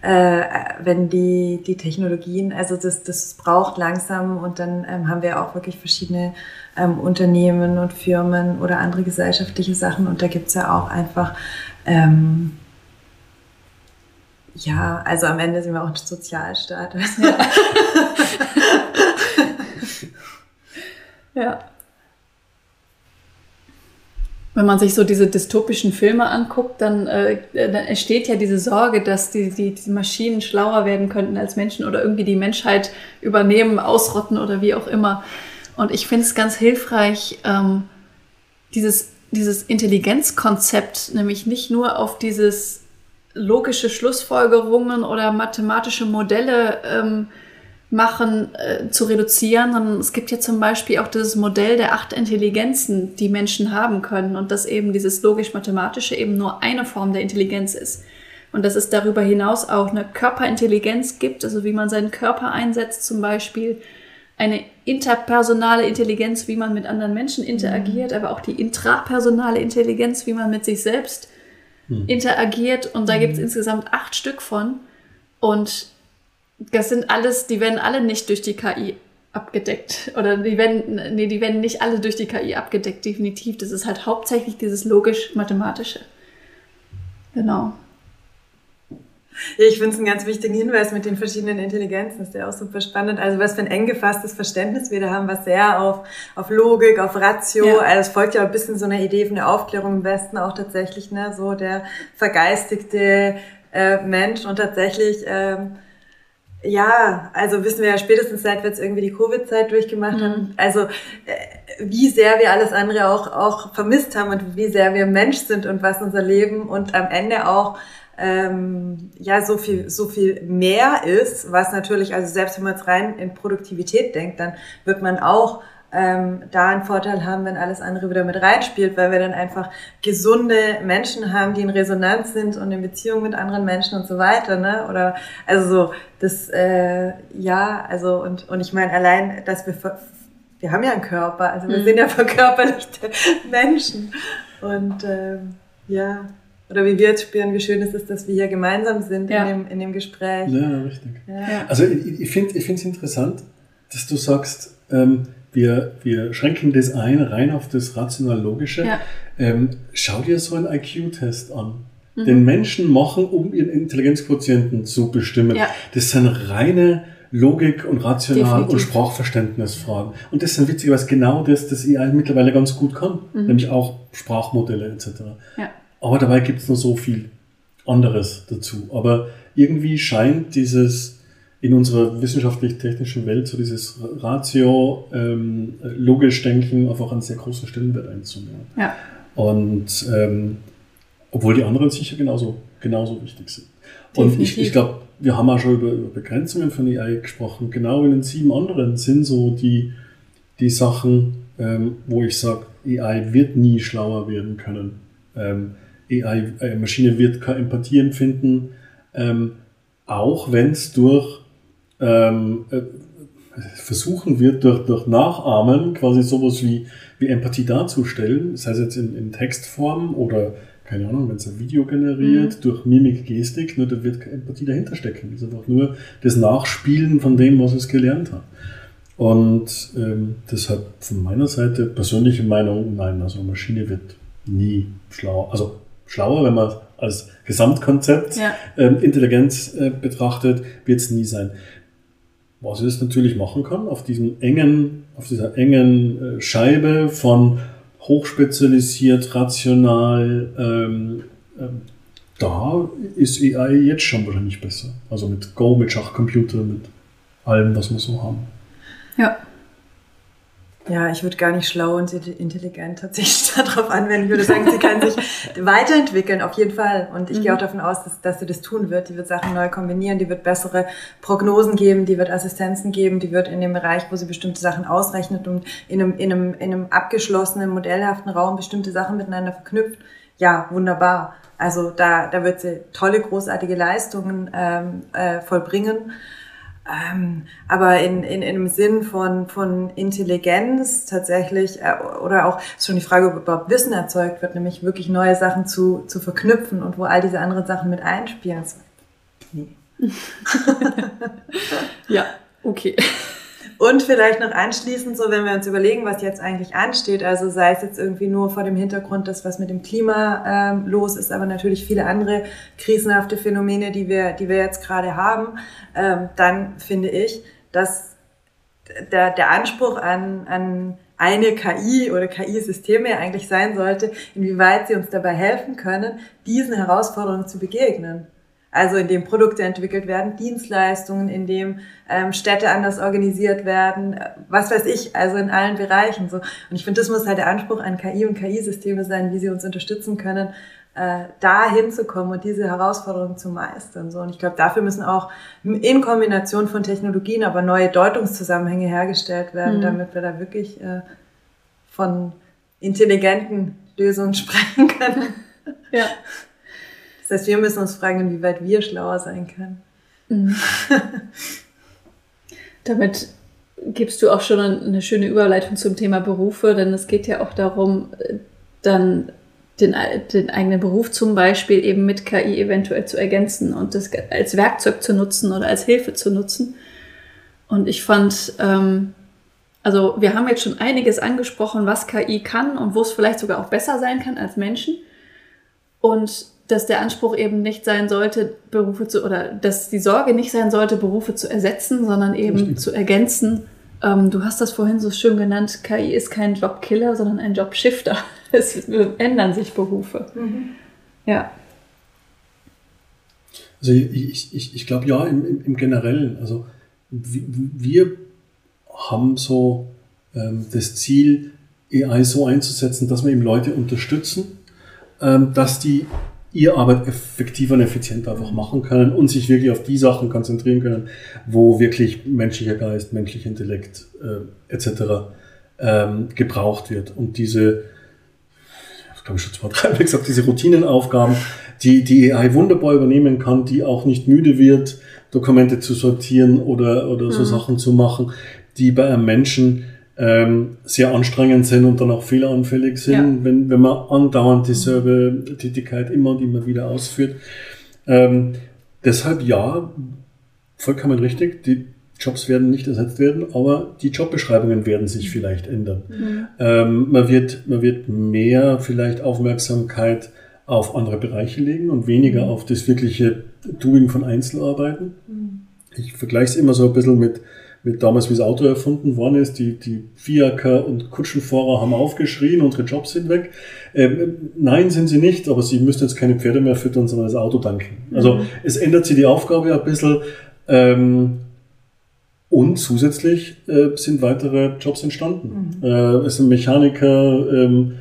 äh, wenn die, die Technologien, also das, das braucht langsam und dann ähm, haben wir auch wirklich verschiedene ähm, Unternehmen und Firmen oder andere gesellschaftliche Sachen und da gibt's ja auch einfach, ähm, ja, also am Ende sind wir auch ein Sozialstaat. Ja. ja wenn man sich so diese dystopischen Filme anguckt, dann, äh, dann entsteht ja diese Sorge, dass die, die, die Maschinen schlauer werden könnten als Menschen oder irgendwie die Menschheit übernehmen, ausrotten oder wie auch immer. Und ich finde es ganz hilfreich, ähm, dieses, dieses Intelligenzkonzept nämlich nicht nur auf dieses logische Schlussfolgerungen oder mathematische Modelle ähm, machen, äh, zu reduzieren, sondern es gibt ja zum Beispiel auch dieses Modell der acht Intelligenzen, die Menschen haben können und dass eben dieses logisch-mathematische eben nur eine Form der Intelligenz ist. Und dass es darüber hinaus auch eine Körperintelligenz gibt, also wie man seinen Körper einsetzt zum Beispiel, eine interpersonale Intelligenz, wie man mit anderen Menschen interagiert, mhm. aber auch die intrapersonale Intelligenz, wie man mit sich selbst mhm. interagiert. Und da gibt es mhm. insgesamt acht Stück von. Und das sind alles, die werden alle nicht durch die KI abgedeckt. Oder die werden, nee, die werden nicht alle durch die KI abgedeckt, definitiv. Das ist halt hauptsächlich dieses logisch-mathematische. Genau. Ja, ich finde es einen ganz wichtigen Hinweis mit den verschiedenen Intelligenzen. ist ja auch super spannend. Also was für ein eng gefasstes Verständnis wir da haben, was sehr auf, auf Logik, auf Ratio, ja. also es folgt ja ein bisschen so einer Idee von der Aufklärung im Westen auch tatsächlich, ne, so der vergeistigte äh, Mensch und tatsächlich ähm, Ja, also wissen wir ja spätestens seit wir jetzt irgendwie die Covid-Zeit durchgemacht mhm. haben, also äh, wie sehr wir alles andere auch, auch vermisst haben und wie sehr wir Mensch sind und was unser Leben und am Ende auch ähm, ja so viel so viel mehr ist, was natürlich also selbst wenn man jetzt rein in Produktivität denkt, dann wird man auch ähm, da einen Vorteil haben, wenn alles andere wieder mit reinspielt, weil wir dann einfach gesunde Menschen haben, die in Resonanz sind und in Beziehung mit anderen Menschen und so weiter, ne? Oder also so das äh, ja, also und und ich meine allein, dass wir wir haben ja einen Körper, also wir mhm. sind ja verkörperlichte Menschen und ähm, ja, oder wie wir jetzt spüren, wie schön es ist, dass wir hier gemeinsam sind ja. in, dem, in dem Gespräch. Ja, richtig. Ja. Also ich, ich finde es interessant, dass du sagst, ähm, wir, wir schränken das ein rein auf das rational-logische. Ja. Ähm, schau dir so einen IQ-Test an. Mhm. Den Menschen machen, um ihren Intelligenzquotienten zu bestimmen. Ja. Das sind reine Logik und Rational- Definitiv. und Sprachverständnisfragen. Und das sind witzigerweise genau das, das AI mittlerweile ganz gut kann. Mhm. Nämlich auch Sprachmodelle etc. Ja. Aber dabei gibt es noch so viel anderes dazu. Aber irgendwie scheint dieses in unserer wissenschaftlich-technischen Welt so dieses Ratio, ähm, logisch denken einfach einen sehr großen Stellenwert einzunehmen. Ja. Und ähm, obwohl die anderen sicher genauso, genauso wichtig sind. Definitiv. Und ich, ich glaube, wir haben auch schon über, über Begrenzungen von AI gesprochen. Genau in den sieben anderen sind so die, die Sachen, ähm, wo ich sage, AI wird nie schlauer werden können. Ähm, AI, äh, Maschine wird keine Empathie empfinden, ähm, auch wenn es durch ähm, äh, versuchen wird, durch, durch Nachahmen quasi sowas wie, wie Empathie darzustellen, sei es jetzt in, in Textform oder keine Ahnung, wenn es ein Video generiert, mhm. durch Mimik, Gestik, nur da wird keine Empathie dahinter stecken. Das ist einfach nur das Nachspielen von dem, was es gelernt hat. Und ähm, deshalb von meiner Seite persönliche Meinung, nein, also Maschine wird nie schlauer. Also schlauer, wenn man als Gesamtkonzept ja. ähm, Intelligenz äh, betrachtet, wird es nie sein. Was es natürlich machen kann, auf diesem engen, auf dieser engen äh, Scheibe von hochspezialisiert, rational, ähm, ähm, da ist AI jetzt schon wahrscheinlich besser. Also mit Go, mit Schachcomputer, mit allem, was wir so haben. Ja. Ja, ich würde gar nicht schlau und intelligent tatsächlich darauf anwenden. Ich würde sagen, sie kann sich weiterentwickeln, auf jeden Fall. Und ich mhm. gehe auch davon aus, dass, dass sie das tun wird. Die wird Sachen neu kombinieren, die wird bessere Prognosen geben, die wird Assistenzen geben, die wird in dem Bereich, wo sie bestimmte Sachen ausrechnet und in einem, in einem, in einem abgeschlossenen, modellhaften Raum bestimmte Sachen miteinander verknüpft. Ja, wunderbar. Also da, da wird sie tolle, großartige Leistungen ähm, äh, vollbringen. Ähm, aber in, in, in einem Sinn von, von Intelligenz tatsächlich, äh, oder auch schon die Frage, ob überhaupt Wissen erzeugt wird, nämlich wirklich neue Sachen zu, zu verknüpfen und wo all diese anderen Sachen mit einspielen. ja, okay. Und vielleicht noch anschließend, so wenn wir uns überlegen, was jetzt eigentlich ansteht, also sei es jetzt irgendwie nur vor dem Hintergrund, das was mit dem Klima ähm, los ist, aber natürlich viele andere krisenhafte Phänomene, die wir, die wir jetzt gerade haben, ähm, dann finde ich, dass der, der Anspruch an, an eine KI oder KI-Systeme eigentlich sein sollte, inwieweit sie uns dabei helfen können, diesen Herausforderungen zu begegnen. Also in dem Produkte entwickelt werden, Dienstleistungen, in dem ähm, Städte anders organisiert werden, äh, was weiß ich, also in allen Bereichen so. Und ich finde, das muss halt der Anspruch an KI und KI-Systeme sein, wie sie uns unterstützen können, äh, da hinzukommen und diese Herausforderungen zu meistern. So. Und ich glaube, dafür müssen auch in Kombination von Technologien aber neue Deutungszusammenhänge hergestellt werden, mhm. damit wir da wirklich äh, von intelligenten Lösungen sprechen können. Ja. Das heißt, wir müssen uns fragen, inwieweit wir schlauer sein können. Mhm. Damit gibst du auch schon eine schöne Überleitung zum Thema Berufe, denn es geht ja auch darum, dann den, den eigenen Beruf zum Beispiel eben mit KI eventuell zu ergänzen und das als Werkzeug zu nutzen oder als Hilfe zu nutzen. Und ich fand, ähm, also wir haben jetzt schon einiges angesprochen, was KI kann und wo es vielleicht sogar auch besser sein kann als Menschen. Und dass der Anspruch eben nicht sein sollte, Berufe zu, oder dass die Sorge nicht sein sollte, Berufe zu ersetzen, sondern eben zu ergänzen. Ähm, du hast das vorhin so schön genannt, KI ist kein Jobkiller, sondern ein Jobshifter. Es ändern sich Berufe. Mhm. Ja. Also ich, ich, ich glaube ja, im, im, im Generellen. Also wir haben so ähm, das Ziel, AI so einzusetzen, dass wir eben Leute unterstützen, ähm, dass die ihre Arbeit effektiver und effizienter einfach machen können und sich wirklich auf die Sachen konzentrieren können, wo wirklich menschlicher Geist, menschlicher Intellekt äh, etc. Ähm, gebraucht wird. Und diese, ich glaube schon zwei, drei Mal gesagt, diese Routinenaufgaben, die die AI wunderbar übernehmen kann, die auch nicht müde wird, Dokumente zu sortieren oder, oder so mhm. Sachen zu machen, die bei einem Menschen ähm, sehr anstrengend sind und dann auch fehleranfällig sind, ja. wenn, wenn man andauernd dieselbe Tätigkeit immer und immer wieder ausführt. Ähm, deshalb ja, vollkommen richtig, die Jobs werden nicht ersetzt werden, aber die Jobbeschreibungen werden sich vielleicht ändern. Mhm. Ähm, man, wird, man wird mehr vielleicht Aufmerksamkeit auf andere Bereiche legen und weniger mhm. auf das wirkliche Doing von Einzelarbeiten. Mhm. Ich vergleiche es immer so ein bisschen mit, mit damals, wie das Auto erfunden worden ist. Die, die Fiaker und Kutschenfahrer haben aufgeschrien, unsere Jobs sind weg. Ähm, nein, sind sie nicht, aber sie müssen jetzt keine Pferde mehr füttern, sondern das Auto danken. Also mhm. es ändert sich die Aufgabe ein bisschen. Ähm, und zusätzlich äh, sind weitere Jobs entstanden. Mhm. Äh, es sind Mechaniker ähm,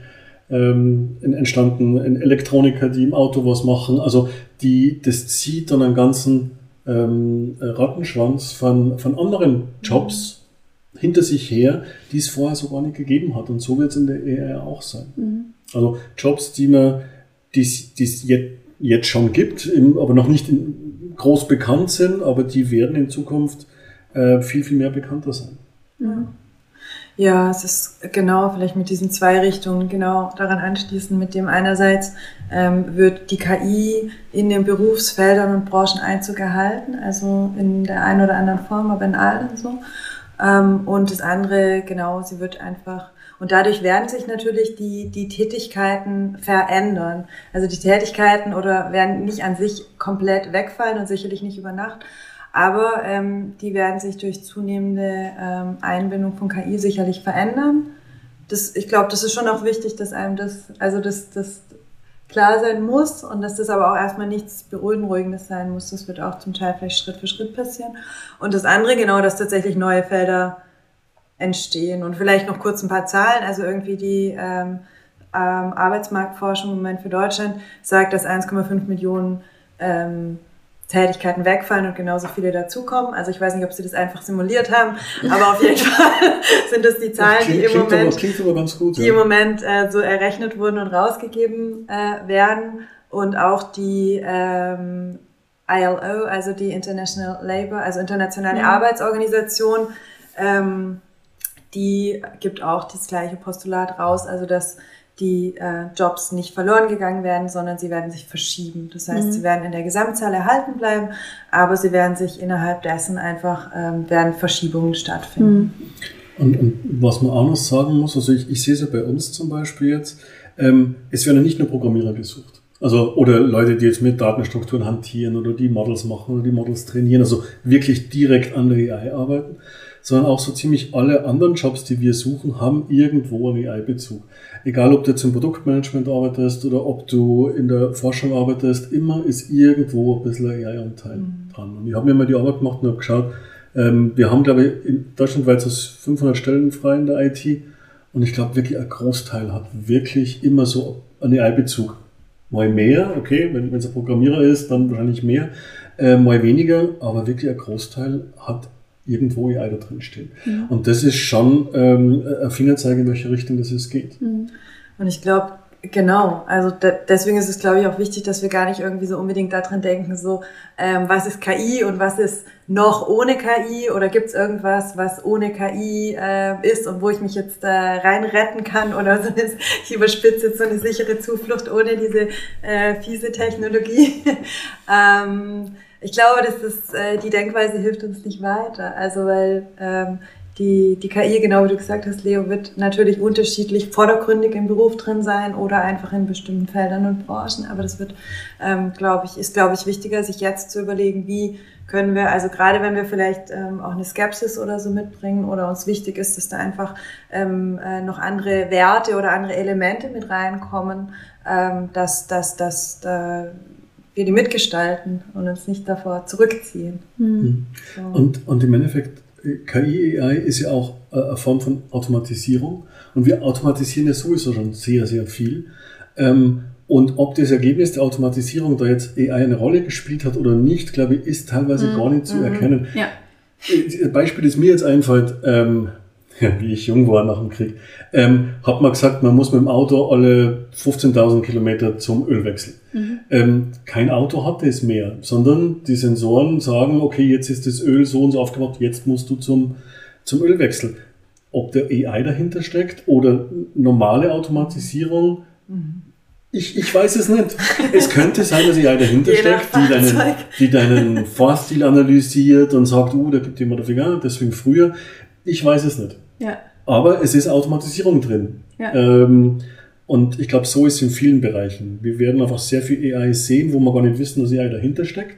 ähm, entstanden, Elektroniker, die im Auto was machen. Also die, das zieht dann einen ganzen ähm, Rattenschwanz von, von anderen Jobs mhm. hinter sich her, die es vorher so gar nicht gegeben hat. Und so wird es in der AI auch sein. Mhm. Also Jobs, die man, die es jetzt, jetzt schon gibt, im, aber noch nicht in, groß bekannt sind, aber die werden in Zukunft äh, viel, viel mehr bekannter sein. Ja. Ja, es ist genau vielleicht mit diesen zwei Richtungen genau daran anschließen, mit dem einerseits ähm, wird die KI in den Berufsfeldern und Branchen Einzug erhalten, also in der einen oder anderen Form, aber in allen so. Ähm, und das andere, genau, sie wird einfach und dadurch werden sich natürlich die, die Tätigkeiten verändern. Also die Tätigkeiten oder werden nicht an sich komplett wegfallen und sicherlich nicht über Nacht, aber ähm, die werden sich durch zunehmende ähm, Einbindung von KI sicherlich verändern. Das, ich glaube, das ist schon auch wichtig, dass einem das, also das, das klar sein muss und dass das aber auch erstmal nichts Beunruhigendes sein muss. Das wird auch zum Teil vielleicht Schritt für Schritt passieren. Und das andere genau, dass tatsächlich neue Felder entstehen. Und vielleicht noch kurz ein paar Zahlen. Also irgendwie die ähm, ähm, Arbeitsmarktforschung im Moment für Deutschland sagt, dass 1,5 Millionen ähm, Tätigkeiten wegfallen und genauso viele dazukommen. Also ich weiß nicht, ob sie das einfach simuliert haben, aber auf jeden Fall sind das die Zahlen, klingt, die im Moment, aber, gut, die ja. im Moment äh, so errechnet wurden und rausgegeben äh, werden. Und auch die ähm, ILO, also die International Labour, also internationale mhm. Arbeitsorganisation, ähm, die gibt auch das gleiche Postulat raus, also dass die äh, Jobs nicht verloren gegangen werden, sondern sie werden sich verschieben. Das heißt, mhm. sie werden in der Gesamtzahl erhalten bleiben, aber sie werden sich innerhalb dessen einfach, ähm, werden Verschiebungen stattfinden. Mhm. Und, und, was man auch noch sagen muss, also ich, ich sehe es ja bei uns zum Beispiel jetzt, ähm, es werden ja nicht nur Programmierer gesucht. Also, oder Leute, die jetzt mit Datenstrukturen hantieren oder die Models machen oder die Models trainieren, also wirklich direkt an der AI arbeiten, sondern auch so ziemlich alle anderen Jobs, die wir suchen, haben irgendwo einen AI-Bezug. Egal, ob du jetzt im Produktmanagement arbeitest oder ob du in der Forschung arbeitest, immer ist irgendwo ein bisschen AI-Anteil mhm. dran. Und ich habe mir mal die Arbeit gemacht und habe geschaut, ähm, wir haben, glaube ich, in deutschlandweit so 500 Stellen frei in der IT und ich glaube wirklich ein Großteil hat wirklich immer so einen AI-Bezug. Mal mehr, okay, wenn es ein Programmierer ist, dann wahrscheinlich mehr, äh, mal weniger, aber wirklich ein Großteil hat irgendwo AI da drin stehen. Mhm. Und das ist schon ähm, ein Fingerzeig, in welche Richtung das jetzt geht. Mhm. Und ich glaube, Genau, also de deswegen ist es, glaube ich, auch wichtig, dass wir gar nicht irgendwie so unbedingt daran denken, so ähm, was ist KI und was ist noch ohne KI oder gibt es irgendwas, was ohne KI äh, ist und wo ich mich jetzt äh, rein retten kann oder so eine, ich überspitze jetzt so eine sichere Zuflucht ohne diese äh, fiese Technologie. ähm, ich glaube, das, äh, die Denkweise hilft uns nicht weiter. Also weil ähm, die, die KI, genau wie du gesagt hast, Leo, wird natürlich unterschiedlich vordergründig im Beruf drin sein oder einfach in bestimmten Feldern und Branchen. Aber das wird, ähm, glaube ich, ist, glaube ich, wichtiger, sich jetzt zu überlegen, wie können wir, also gerade wenn wir vielleicht ähm, auch eine Skepsis oder so mitbringen oder uns wichtig ist, dass da einfach ähm, äh, noch andere Werte oder andere Elemente mit reinkommen, ähm, dass, dass, dass, äh, wir die mitgestalten und uns nicht davor zurückziehen. Mhm. So. Und, und im Endeffekt, KI, AI ist ja auch äh, eine Form von Automatisierung und wir automatisieren ja sowieso schon sehr, sehr viel. Ähm, und ob das Ergebnis der Automatisierung da jetzt AI eine Rolle gespielt hat oder nicht, glaube ich, ist teilweise mhm. gar nicht zu mhm. erkennen. Ja. Äh, Beispiel, das mir jetzt einfällt, ähm, ja, wie ich jung war nach dem Krieg, ähm, hat man gesagt, man muss mit dem Auto alle 15.000 Kilometer zum Ölwechsel. Mhm. Ähm, kein Auto hat das mehr, sondern die Sensoren sagen, okay, jetzt ist das Öl so und so aufgebaut, jetzt musst du zum, zum Ölwechsel. Ob der AI dahinter steckt oder normale Automatisierung, mhm. Ich, ich weiß es nicht. Es könnte sein, dass AI dahinter steckt, die deinen, die deinen Fahrstil analysiert und sagt, uh, da gibt jemand dafür, deswegen früher. Ich weiß es nicht. Ja. Aber es ist Automatisierung drin. Ja. Ähm, und ich glaube, so ist es in vielen Bereichen. Wir werden einfach sehr viel AI sehen, wo wir gar nicht wissen, dass AI dahinter steckt.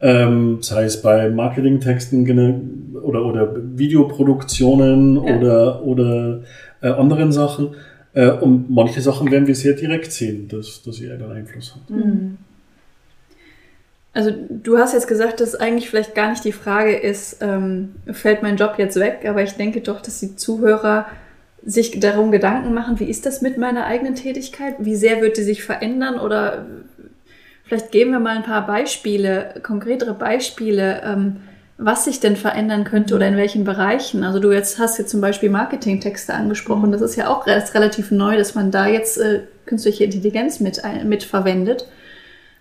Ähm, sei es bei Marketingtexten oder, oder Videoproduktionen ja. oder, oder äh, anderen Sachen. Äh, und manche Sachen werden wir sehr direkt sehen, dass, dass AI einen Einfluss hat. Mhm. Also du hast jetzt gesagt, dass eigentlich vielleicht gar nicht die Frage ist, ähm, fällt mein Job jetzt weg, aber ich denke doch, dass die Zuhörer sich darum Gedanken machen, wie ist das mit meiner eigenen Tätigkeit? Wie sehr wird die sich verändern? Oder vielleicht geben wir mal ein paar Beispiele, konkretere Beispiele, ähm, was sich denn verändern könnte oder in welchen Bereichen. Also du jetzt hast jetzt zum Beispiel Marketingtexte angesprochen. Das ist ja auch relativ neu, dass man da jetzt äh, künstliche Intelligenz mit, mit verwendet.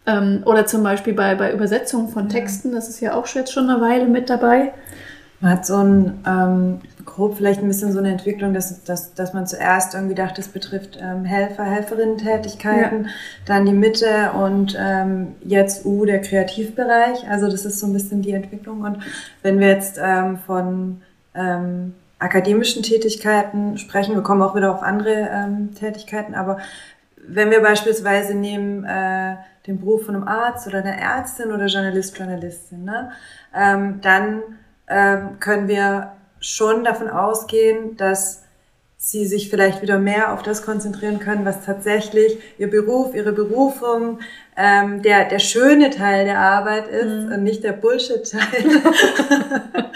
Ähm, oder zum Beispiel bei, bei Übersetzungen von Texten, das ist ja auch jetzt schon eine Weile mit dabei. Man hat so ein, ähm, grob vielleicht ein bisschen so eine Entwicklung, dass, dass, dass man zuerst irgendwie dachte, es betrifft ähm, Helfer, Helferinnen-Tätigkeiten, ja. dann die Mitte und ähm, jetzt U, der Kreativbereich. Also das ist so ein bisschen die Entwicklung. Und wenn wir jetzt ähm, von ähm, akademischen Tätigkeiten sprechen, wir kommen auch wieder auf andere ähm, Tätigkeiten, aber wenn wir beispielsweise nehmen, äh, den Beruf von einem Arzt oder einer Ärztin oder Journalist, Journalistin, ne? ähm, dann ähm, können wir schon davon ausgehen, dass sie sich vielleicht wieder mehr auf das konzentrieren können, was tatsächlich ihr Beruf, ihre Berufung, ähm, der, der schöne Teil der Arbeit ist mhm. und nicht der Bullshit-Teil.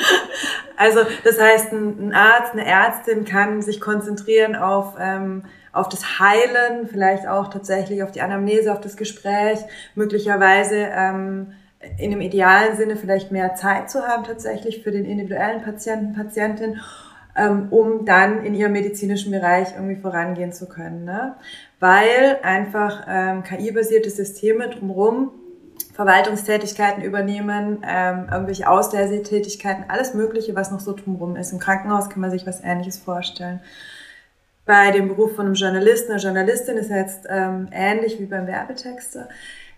also das heißt, ein, ein, Arzt, eine Ärztin kann sich konzentrieren auf ähm, auf das Heilen, vielleicht auch tatsächlich auf die Anamnese, auf das Gespräch, möglicherweise ähm, in dem idealen Sinne vielleicht mehr Zeit zu haben tatsächlich für den individuellen Patienten, Patientin, ähm, um dann in ihrem medizinischen Bereich irgendwie vorangehen zu können. Ne? Weil einfach ähm, KI-basierte Systeme drumherum Verwaltungstätigkeiten übernehmen, ähm, irgendwelche Auslesetätigkeiten, alles Mögliche, was noch so drumherum ist. Im Krankenhaus kann man sich was Ähnliches vorstellen. Bei dem Beruf von einem Journalisten, einer Journalistin ist jetzt ähm, ähnlich wie beim Werbetexter.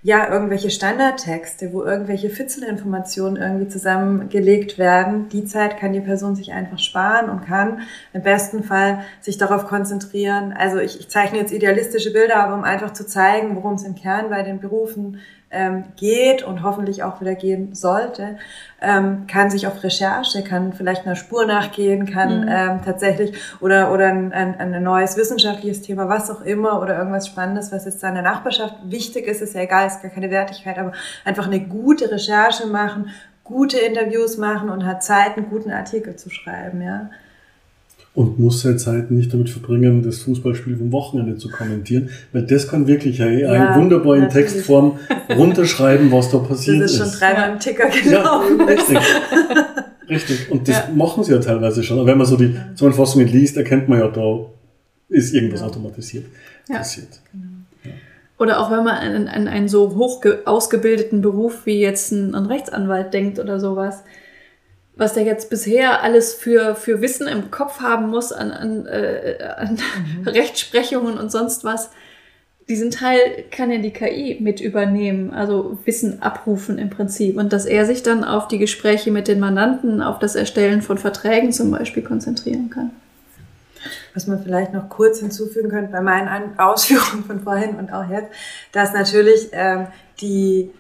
Ja, irgendwelche Standardtexte, wo irgendwelche Fitzelinformationen irgendwie zusammengelegt werden, die Zeit kann die Person sich einfach sparen und kann im besten Fall sich darauf konzentrieren. Also ich, ich zeichne jetzt idealistische Bilder, aber um einfach zu zeigen, worum es im Kern bei den Berufen ähm, geht und hoffentlich auch wieder gehen sollte, ähm, kann sich auf Recherche, kann vielleicht einer Spur nachgehen, kann mhm. ähm, tatsächlich oder oder ein, ein, ein neues wissenschaftliches Thema, was auch immer oder irgendwas Spannendes, was jetzt in der Nachbarschaft wichtig ist, ist ja egal, ist gar keine Wertigkeit, aber einfach eine gute Recherche machen, gute Interviews machen und hat Zeit, einen guten Artikel zu schreiben, ja und muss seine Zeit nicht damit verbringen, das Fußballspiel vom Wochenende zu kommentieren, weil das kann wirklich hey, ja, wunderbar in Textform runterschreiben, was da passiert ist. Das ist schon dreimal im Ticker gelaufen. Ja, richtig. richtig. Und das ja. machen sie ja teilweise schon. Aber wenn man so die Zusammenfassungen liest, erkennt man ja, da ist irgendwas ja. automatisiert passiert. Genau. Oder auch wenn man an, an einen so hoch ausgebildeten Beruf wie jetzt ein, ein Rechtsanwalt denkt oder sowas was der jetzt bisher alles für, für Wissen im Kopf haben muss an, an, äh, an mhm. Rechtsprechungen und sonst was, diesen Teil kann ja die KI mit übernehmen, also Wissen abrufen im Prinzip. Und dass er sich dann auf die Gespräche mit den Mandanten, auf das Erstellen von Verträgen zum Beispiel konzentrieren kann. Was man vielleicht noch kurz hinzufügen könnte bei meinen Ausführungen von vorhin und auch jetzt, dass natürlich ähm, die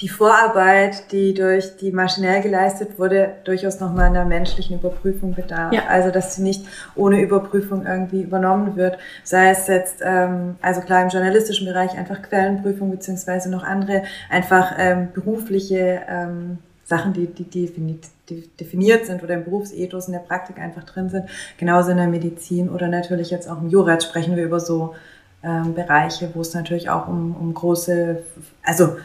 die Vorarbeit, die durch die maschinell geleistet wurde, durchaus nochmal einer menschlichen Überprüfung bedarf. Ja. Also dass sie nicht ohne Überprüfung irgendwie übernommen wird. Sei es jetzt, ähm, also klar im journalistischen Bereich einfach Quellenprüfung beziehungsweise noch andere einfach ähm, berufliche ähm, Sachen, die, die, die definiert sind oder im Berufsethos in der Praktik einfach drin sind. Genauso in der Medizin oder natürlich jetzt auch im Jurat sprechen wir über so ähm, Bereiche, wo es natürlich auch um, um große, also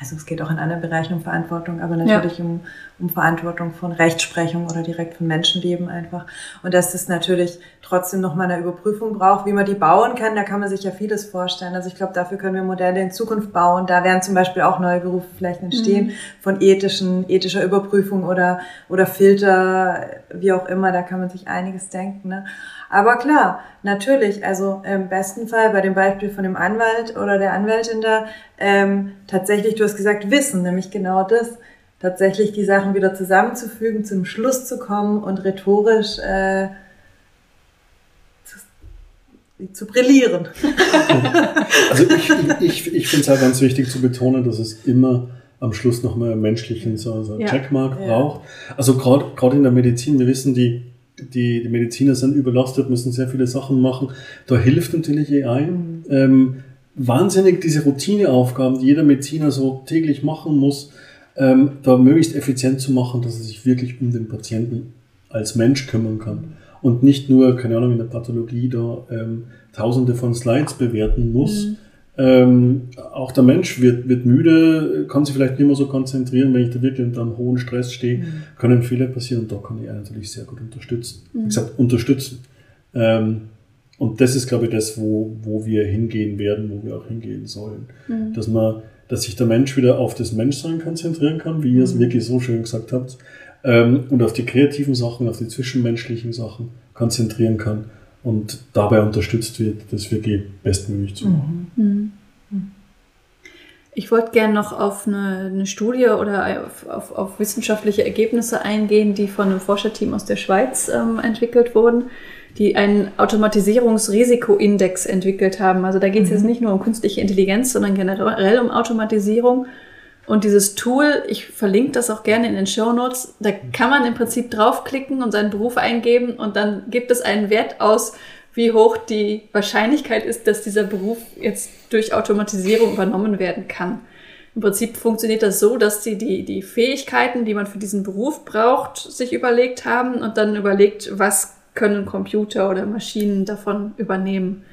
also es geht auch in anderen Bereichen um Verantwortung, aber natürlich ja. um, um Verantwortung von Rechtsprechung oder direkt von Menschenleben einfach. Und dass das natürlich trotzdem nochmal eine Überprüfung braucht, wie man die bauen kann, da kann man sich ja vieles vorstellen. Also ich glaube, dafür können wir Modelle in Zukunft bauen. Da werden zum Beispiel auch neue Berufe vielleicht entstehen mhm. von ethischen, ethischer Überprüfung oder, oder Filter, wie auch immer. Da kann man sich einiges denken. Ne? Aber klar, natürlich, also im besten Fall bei dem Beispiel von dem Anwalt oder der Anwältin da, ähm, tatsächlich, du hast gesagt, Wissen, nämlich genau das, tatsächlich die Sachen wieder zusammenzufügen, zum Schluss zu kommen und rhetorisch äh, zu, zu brillieren. also ich, ich, ich finde es halt ganz wichtig zu betonen, dass es immer am Schluss nochmal einen menschlichen so, so ja. Checkmark braucht. Also gerade in der Medizin, wir wissen, die die, die Mediziner sind überlastet, müssen sehr viele Sachen machen. Da hilft natürlich AI. Mhm. Ähm, wahnsinnig diese Routineaufgaben, die jeder Mediziner so täglich machen muss, ähm, da möglichst effizient zu machen, dass er sich wirklich um den Patienten als Mensch kümmern kann. Und nicht nur, keine Ahnung, in der Pathologie da ähm, tausende von Slides bewerten muss, mhm. Ähm, auch der Mensch wird, wird müde, kann sich vielleicht nicht mehr so konzentrieren, wenn ich da wirklich unter einem hohen Stress stehe, mhm. können Fehler passieren und da kann ich natürlich sehr gut unterstützen. Mhm. Wie gesagt, unterstützen. Ähm, und das ist, glaube ich, das, wo, wo wir hingehen werden, wo wir auch hingehen sollen. Mhm. Dass man, dass sich der Mensch wieder auf das Menschsein konzentrieren kann, wie ihr es mhm. wirklich so schön gesagt habt, ähm, und auf die kreativen Sachen, auf die zwischenmenschlichen Sachen konzentrieren kann und dabei unterstützt wird, das wirklich bestmöglich zu machen. Mhm. Mhm. Ich wollte gerne noch auf eine, eine Studie oder auf, auf, auf, wissenschaftliche Ergebnisse eingehen, die von einem Forscherteam aus der Schweiz ähm, entwickelt wurden, die einen Automatisierungsrisikoindex entwickelt haben. Also da geht es mhm. jetzt nicht nur um künstliche Intelligenz, sondern generell um Automatisierung. Und dieses Tool, ich verlinke das auch gerne in den Show Notes, da kann man im Prinzip draufklicken und seinen Beruf eingeben und dann gibt es einen Wert aus, wie hoch die Wahrscheinlichkeit ist, dass dieser Beruf jetzt durch Automatisierung übernommen werden kann. Im Prinzip funktioniert das so, dass sie die, die Fähigkeiten, die man für diesen Beruf braucht, sich überlegt haben und dann überlegt, was können Computer oder Maschinen davon übernehmen.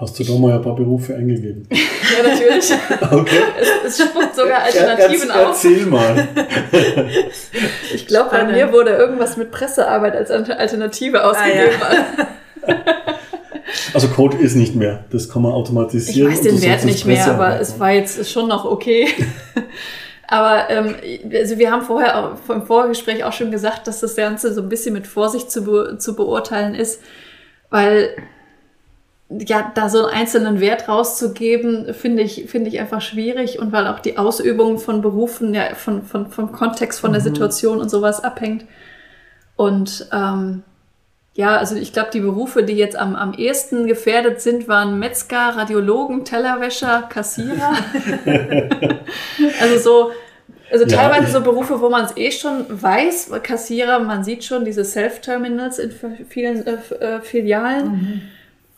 Hast du da mal ein paar Berufe eingegeben? ja, natürlich. Okay. Es, es spuckt sogar Alternativen er, auf. Erzähl mal. Ich glaube, bei mir wurde irgendwas mit Pressearbeit als Alternative ausgegeben. Ah, ja. Also Code ist nicht mehr. Das kann man automatisieren. Ich weiß den Wert nicht mehr, aber es war jetzt schon noch okay. Aber ähm, also wir haben vorher auch, im Vorgespräch auch schon gesagt, dass das Ganze so ein bisschen mit Vorsicht zu, be zu beurteilen ist, weil ja, da so einen einzelnen Wert rauszugeben, finde ich, finde ich einfach schwierig und weil auch die Ausübung von Berufen ja von, von, vom Kontext, von der mhm. Situation und sowas abhängt. Und ähm, ja, also ich glaube, die Berufe, die jetzt am, am ehesten gefährdet sind, waren Metzger, Radiologen, Tellerwäscher, Kassierer. also so, also ja, teilweise so Berufe, wo man es eh schon weiß, Kassierer, man sieht schon diese Self-Terminals in vielen äh, äh, Filialen. Mhm.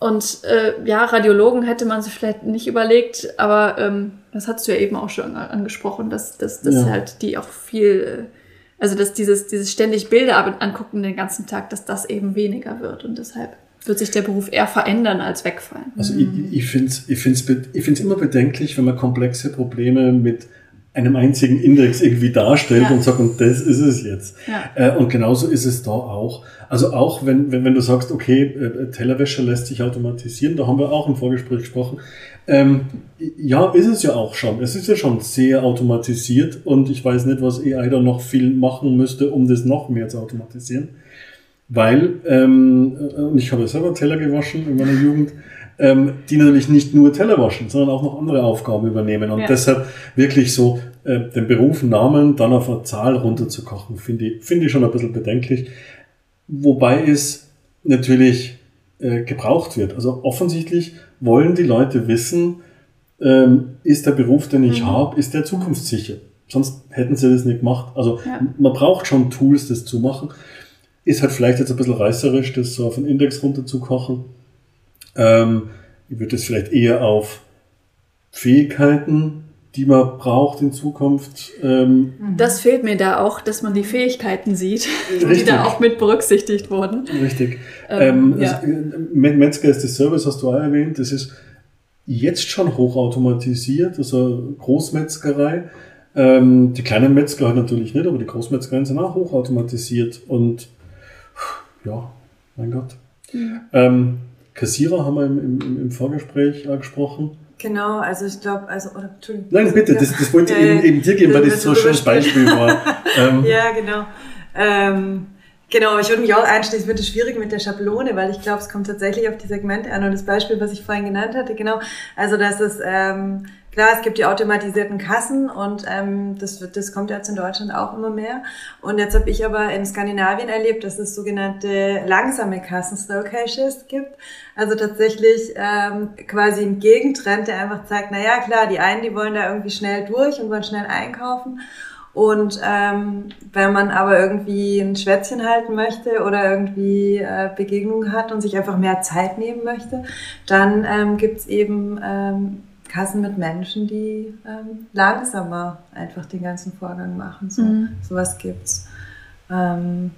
Und äh, ja, Radiologen hätte man sich vielleicht nicht überlegt, aber ähm, das hast du ja eben auch schon angesprochen, dass, dass, dass ja. halt die auch viel, äh, also dass dieses, dieses ständig Bilder angucken den ganzen Tag, dass das eben weniger wird und deshalb wird sich der Beruf eher verändern als wegfallen. Also ich, ich finde es ich find's, ich find's immer bedenklich, wenn man komplexe Probleme mit einem einzigen Index irgendwie darstellt ja. und sagt, und das ist es jetzt. Ja. Äh, und genauso ist es da auch. Also auch wenn, wenn, wenn du sagst, okay, äh, Tellerwäsche lässt sich automatisieren, da haben wir auch im Vorgespräch gesprochen. Ähm, ja, ist es ja auch schon. Es ist ja schon sehr automatisiert und ich weiß nicht, was AI da noch viel machen müsste, um das noch mehr zu automatisieren. Weil, ähm, und ich habe selber Teller gewaschen in meiner Jugend, ähm, die natürlich nicht nur Teller waschen, sondern auch noch andere Aufgaben übernehmen. Und ja. deshalb wirklich so äh, den Beruf Namen dann auf eine Zahl runterzukochen, finde ich, finde ich schon ein bisschen bedenklich. Wobei es natürlich äh, gebraucht wird. Also offensichtlich wollen die Leute wissen, ähm, ist der Beruf, den ich Mhm. habe, ist der zukunftssicher. Sonst hätten sie das nicht gemacht. Also Ja. man braucht schon Tools, das zu machen. Ist halt vielleicht jetzt ein bisschen reißerisch, das so auf den Index runterzukochen. Ähm, ich würde das vielleicht eher auf Fähigkeiten, die man braucht in Zukunft, ähm, Das fehlt mir da auch, dass man die Fähigkeiten sieht, die Richtig. da auch mit berücksichtigt wurden. Richtig. Ähm, Ähm, ja. das, äh, Met- Metzger ist das Service, hast du auch erwähnt. Das ist jetzt schon hochautomatisiert, also Großmetzgerei. Ähm, die kleinen Metzger halt natürlich nicht, aber die Großmetzgereien sind auch hochautomatisiert. Und ja, mein Gott. Ähm, Kassierer haben wir im, im, im Vorgespräch auch gesprochen. Genau, also ich glaube, also, oder, Entschuldigung. Nein, bitte, Ja. das, das wollte ich Ja, eben, eben dir geben, weil Dann das so ein schönes Beispiel war. Ähm, Ja, genau. Ähm, genau, ich würde mich auch einschließen, wird es schwierig mit der Schablone, weil ich glaube, es kommt tatsächlich auf die Segmente an und das Beispiel, was ich vorhin genannt hatte, genau. Also, dass es, ähm, klar, es gibt die automatisierten Kassen und ähm, das, wird, das kommt jetzt in Deutschland auch immer mehr. Und jetzt habe ich aber in Skandinavien erlebt, dass es sogenannte langsame Kassen, Slow Caches gibt. Also tatsächlich ähm, quasi ein Gegentrend, der einfach zeigt, na ja, klar, die einen, die wollen da irgendwie schnell durch und wollen schnell einkaufen. Und ähm, wenn man aber irgendwie ein Schwätzchen halten möchte oder irgendwie äh, Begegnungen hat und sich einfach mehr Zeit nehmen möchte, dann ähm, gibt's eben ähm, Kassen mit Menschen, die ähm, langsamer einfach den ganzen Vorgang machen. So, Mhm. Sowas gibt's. Ähm,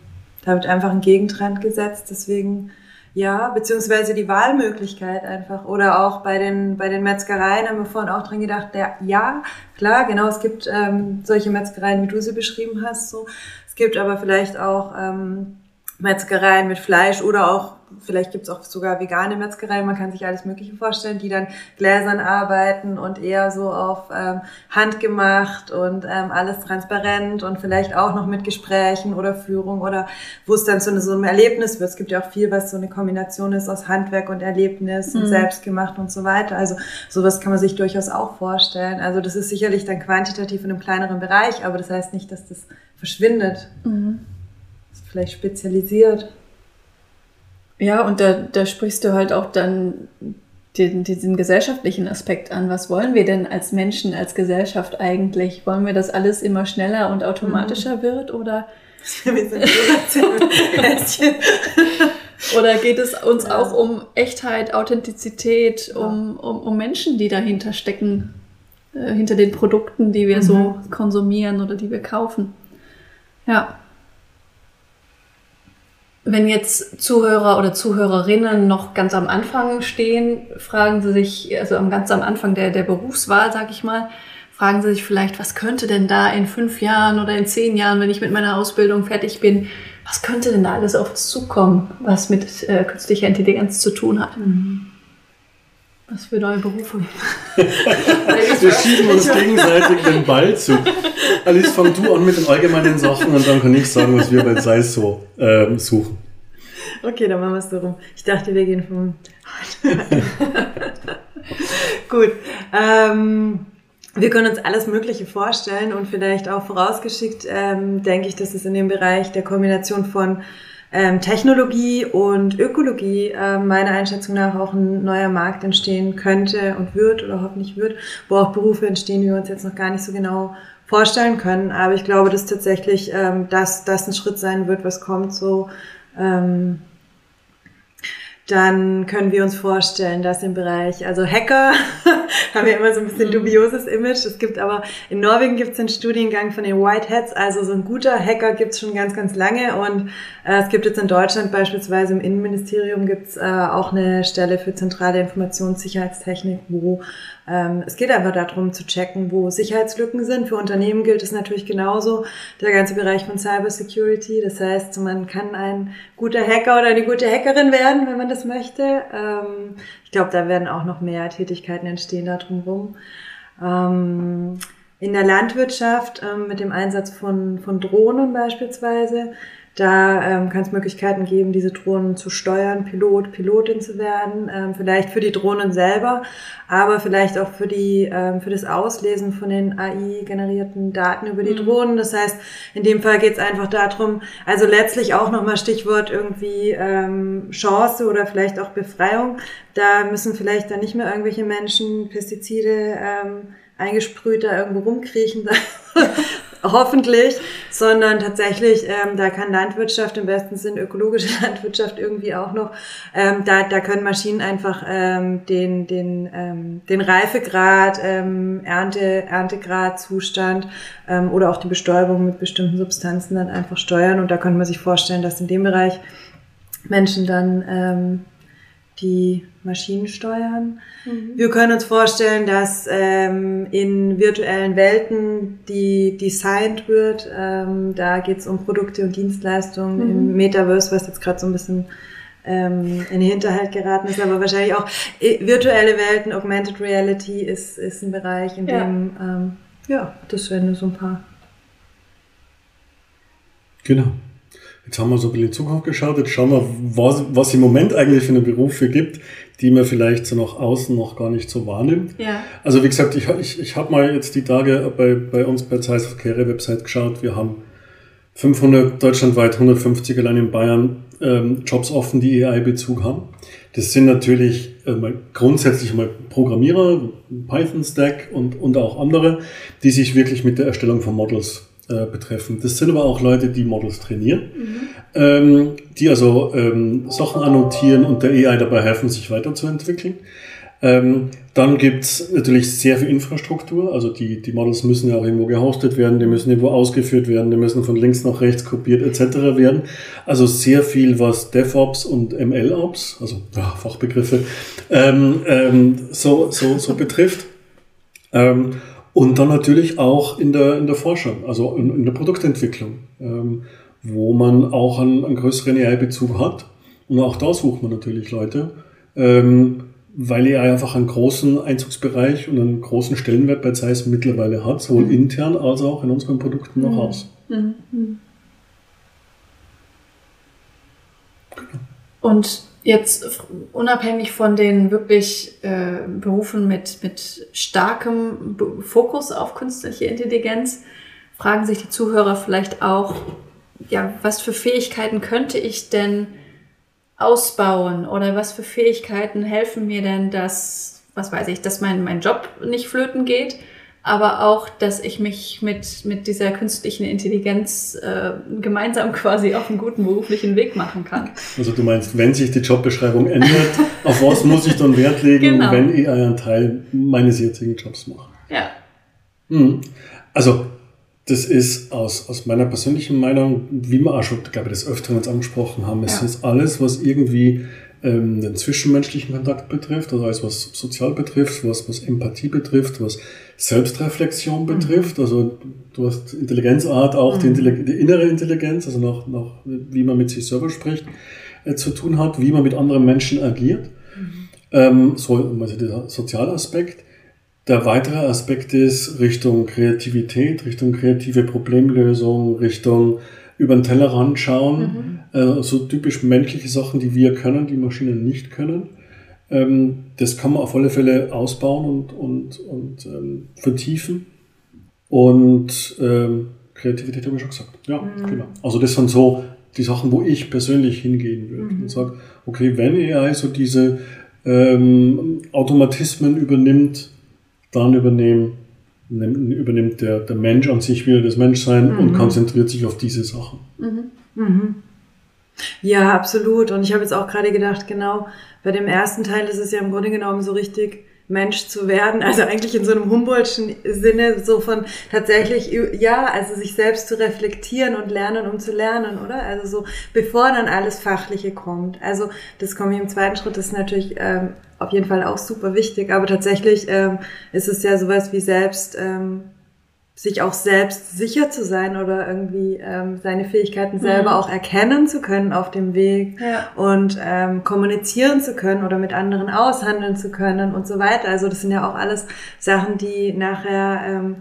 da wird einfach ein Gegentrend gesetzt, deswegen ja, beziehungsweise die Wahlmöglichkeit einfach. Oder auch bei den, bei den Metzgereien haben wir vorhin auch dran gedacht, der, ja, klar, genau, es gibt ähm, solche Metzgereien, wie du sie beschrieben hast. So. Es gibt aber vielleicht auch ähm, Metzgereien mit Fleisch oder auch, vielleicht gibt's auch sogar vegane Metzgereien, man kann sich alles Mögliche vorstellen, die dann Gläsern arbeiten und eher so auf ähm, handgemacht und ähm, alles transparent und vielleicht auch noch mit Gesprächen oder Führung oder wo es dann zu so einem Erlebnis wird. Es gibt ja auch viel, was so eine Kombination ist aus Handwerk und Erlebnis und Mhm. selbstgemacht und so weiter. Also sowas kann man sich durchaus auch vorstellen. Also das ist sicherlich dann quantitativ in einem kleineren Bereich, aber das heißt nicht, dass das verschwindet. Mhm. Ist vielleicht spezialisiert. Ja, und da, da sprichst du halt auch dann den, diesen gesellschaftlichen Aspekt an. Was wollen wir denn als Menschen, als Gesellschaft eigentlich? Wollen wir, dass alles immer schneller und automatischer wird oder, Wir sind so oder geht es uns Ja. auch um Echtheit, Authentizität, um, um, um Menschen, die dahinter stecken, äh, hinter den Produkten, die wir Mhm. so konsumieren oder die wir kaufen? Ja. Wenn jetzt Zuhörer oder Zuhörerinnen noch ganz am Anfang stehen, fragen sie sich, also ganz am Anfang der, der Berufswahl, sag ich mal, fragen sie sich vielleicht, was könnte denn da in fünf Jahren oder in zehn Jahren, wenn ich mit meiner Ausbildung fertig bin, was könnte denn da alles auf uns zukommen, was mit äh, künstlicher Intelligenz zu tun hat? Was für neue Berufe? Wir schieben uns gegenseitig den Ball zu. Alice, fang du an mit den allgemeinen Sachen und dann kann ich sagen, was wir bei Zeiss so ähm, suchen. Okay, dann machen wir es so rum. Ich dachte, wir gehen vom. Gut. Ähm, wir können uns alles Mögliche vorstellen und vielleicht auch vorausgeschickt ähm, denke ich, dass es in dem Bereich der Kombination von ähm, Technologie und Ökologie äh, meiner Einschätzung nach auch ein neuer Markt entstehen könnte und wird oder hoffentlich wird, wo auch Berufe entstehen, die wir uns jetzt noch gar nicht so genau vorstellen können. Aber ich glaube, dass tatsächlich ähm, das, das ein Schritt sein wird, was kommt, so ähm, dann können wir uns vorstellen, dass im Bereich, also Hacker haben ja immer so ein bisschen dubioses Image. Es gibt aber, in Norwegen gibt es einen Studiengang von den Whiteheads, also so ein guter Hacker gibt es schon ganz, ganz lange. Und äh, es gibt jetzt in Deutschland beispielsweise im Innenministerium gibt es äh, auch eine Stelle für zentrale Informationssicherheitstechnik, wo es geht einfach darum zu checken, wo Sicherheitslücken sind. Für Unternehmen gilt es natürlich genauso, der ganze Bereich von Cybersecurity. Das heißt, man kann ein guter Hacker oder eine gute Hackerin werden, wenn man das möchte. Ähm, ich glaube, da werden auch noch mehr Tätigkeiten entstehen da drumherum. Ähm, in der Landwirtschaft ähm, mit dem Einsatz von, von Drohnen beispielsweise Da ähm, kann es Möglichkeiten geben, diese Drohnen zu steuern, Pilot, Pilotin zu werden, ähm, vielleicht für die Drohnen selber, aber vielleicht auch für die ähm, für das Auslesen von den AI-generierten Daten über die mhm. Drohnen. Das heißt, in dem Fall geht es einfach darum, also letztlich auch nochmal Stichwort irgendwie ähm, Chance oder vielleicht auch Befreiung. Da müssen vielleicht dann nicht mehr irgendwelche Menschen Pestizide ähm, eingesprüht da irgendwo rumkriechen, hoffentlich, sondern tatsächlich, ähm, da kann Landwirtschaft im besten Sinn, ökologische Landwirtschaft irgendwie auch noch, ähm, da, da können Maschinen einfach ähm, den, den, ähm, den Reifegrad, ähm, Ernte, Erntegrad, Zustand ähm, oder auch die Bestäubung mit bestimmten Substanzen dann einfach steuern. Und da könnte man sich vorstellen, dass in dem Bereich Menschen dann ähm, die Maschinen steuern. Mhm. Wir können uns vorstellen, dass ähm, in virtuellen Welten, die designt wird, ähm, da geht es um Produkte und Dienstleistungen mhm. im Metaverse, was jetzt gerade so ein bisschen ähm, in den Hinterhalt geraten ist, aber wahrscheinlich auch äh, virtuelle Welten, Augmented Reality ist, ist ein Bereich, in ja. dem, ähm, ja, das wären nur so ein paar. Genau. Jetzt haben wir so ein bisschen in Zukunft geschaut. Jetzt schauen wir, was, was im Moment eigentlich für eine Berufe gibt, die man vielleicht so nach außen noch gar nicht so wahrnimmt. Ja. Also wie gesagt, ich, ich, ich habe mal jetzt die Tage bei, bei uns bei Zeiss Verkehre Website geschaut. Wir haben 500 deutschlandweit, 150 allein in Bayern ähm, Jobs offen, die AI-Bezug haben. Das sind natürlich äh, mal grundsätzlich mal Programmierer, Python-Stack und, und auch andere, die sich wirklich mit der Erstellung von Models äh, betreffen. Das sind aber auch Leute, die Models trainieren, mhm. ähm, die also ähm, Sachen annotieren und der AI dabei helfen, sich weiterzuentwickeln. Ähm, dann gibt's natürlich sehr viel Infrastruktur, also die, die Models müssen ja auch irgendwo gehostet werden, die müssen irgendwo ausgeführt werden, die müssen von links nach rechts kopiert etc. werden. Also sehr viel, was DevOps und MLOps, also ja, Fachbegriffe, ähm, ähm, so, so, so betrifft. Ähm, und dann natürlich auch in der, in der Forschung, also in, in der Produktentwicklung, ähm, wo man auch einen, einen größeren AI-Bezug hat. Und auch da sucht man natürlich Leute, ähm, weil AI einfach einen großen Einzugsbereich und einen großen Stellenwert bei Zeiss mittlerweile hat, sowohl mhm. intern als auch in unseren Produkten nach außen. Mhm. Mhm. Genau. Und Jetzt unabhängig von den wirklich äh, Berufen mit, mit starkem Fokus auf künstliche Intelligenz, fragen sich die Zuhörer vielleicht auch, ja, was für Fähigkeiten könnte ich denn ausbauen oder was für Fähigkeiten helfen mir denn, dass, was weiß ich, dass mein, mein Job nicht flöten geht aber auch, dass ich mich mit, mit dieser künstlichen Intelligenz äh, gemeinsam quasi auf einen guten beruflichen Weg machen kann. Also du meinst, wenn sich die Jobbeschreibung ändert, auf was muss ich dann Wert legen, genau. wenn AI einen Teil meines jetzigen Jobs macht? Ja. Hm. Also das ist aus, aus meiner persönlichen Meinung, wie wir auch schon, glaube ich, des Öfteren uns angesprochen haben, es ja. ist alles, was irgendwie ähm, den zwischenmenschlichen Kontakt betrifft, also alles, was sozial betrifft, was, was Empathie betrifft, was Selbstreflexion betrifft. Mhm. Also du hast Intelligenzart, auch mhm. die, die, innere Intelligenz, also nach, nach, wie man mit sich selber spricht, äh, zu tun hat, wie man mit anderen Menschen agiert. Mhm. Ähm, so, also dieser soziale Aspekt. Der weitere Aspekt ist Richtung Kreativität, Richtung kreative Problemlösung, Richtung über den Tellerrand schauen. Mhm. Äh, so typisch menschliche Sachen, die wir können, die Maschinen nicht können. Ähm, das kann man auf alle Fälle ausbauen und, und, und ähm, vertiefen. Und ähm, Kreativität habe ich schon gesagt. Ja, mhm. genau. Also das sind so die Sachen, wo ich persönlich hingehen würde mhm. und sage, okay, wenn AI so diese ähm, Automatismen übernimmt, dann übernehmen, übernimmt der, der Mensch an sich wieder das Menschsein mhm. und konzentriert sich auf diese Sachen. Mhm. Mhm. Ja, absolut. Und ich habe jetzt auch gerade gedacht, genau, bei dem ersten Teil ist es ja im Grunde genommen so richtig Mensch zu werden, also eigentlich in so einem Humboldtschen Sinne, so von tatsächlich, ja, also sich selbst zu reflektieren und lernen, um zu lernen, oder? Also so, bevor dann alles Fachliche kommt. Also das kommt hier im zweiten Schritt, das ist natürlich ähm, auf jeden Fall auch super wichtig, aber tatsächlich ähm, ist es ja sowas wie selbst ähm, sich auch selbst sicher zu sein oder irgendwie ähm, seine Fähigkeiten selber mhm. auch erkennen zu können auf dem Weg ja. und ähm, kommunizieren zu können oder mit anderen aushandeln zu können und so weiter. Also das sind ja auch alles Sachen, die nachher ähm,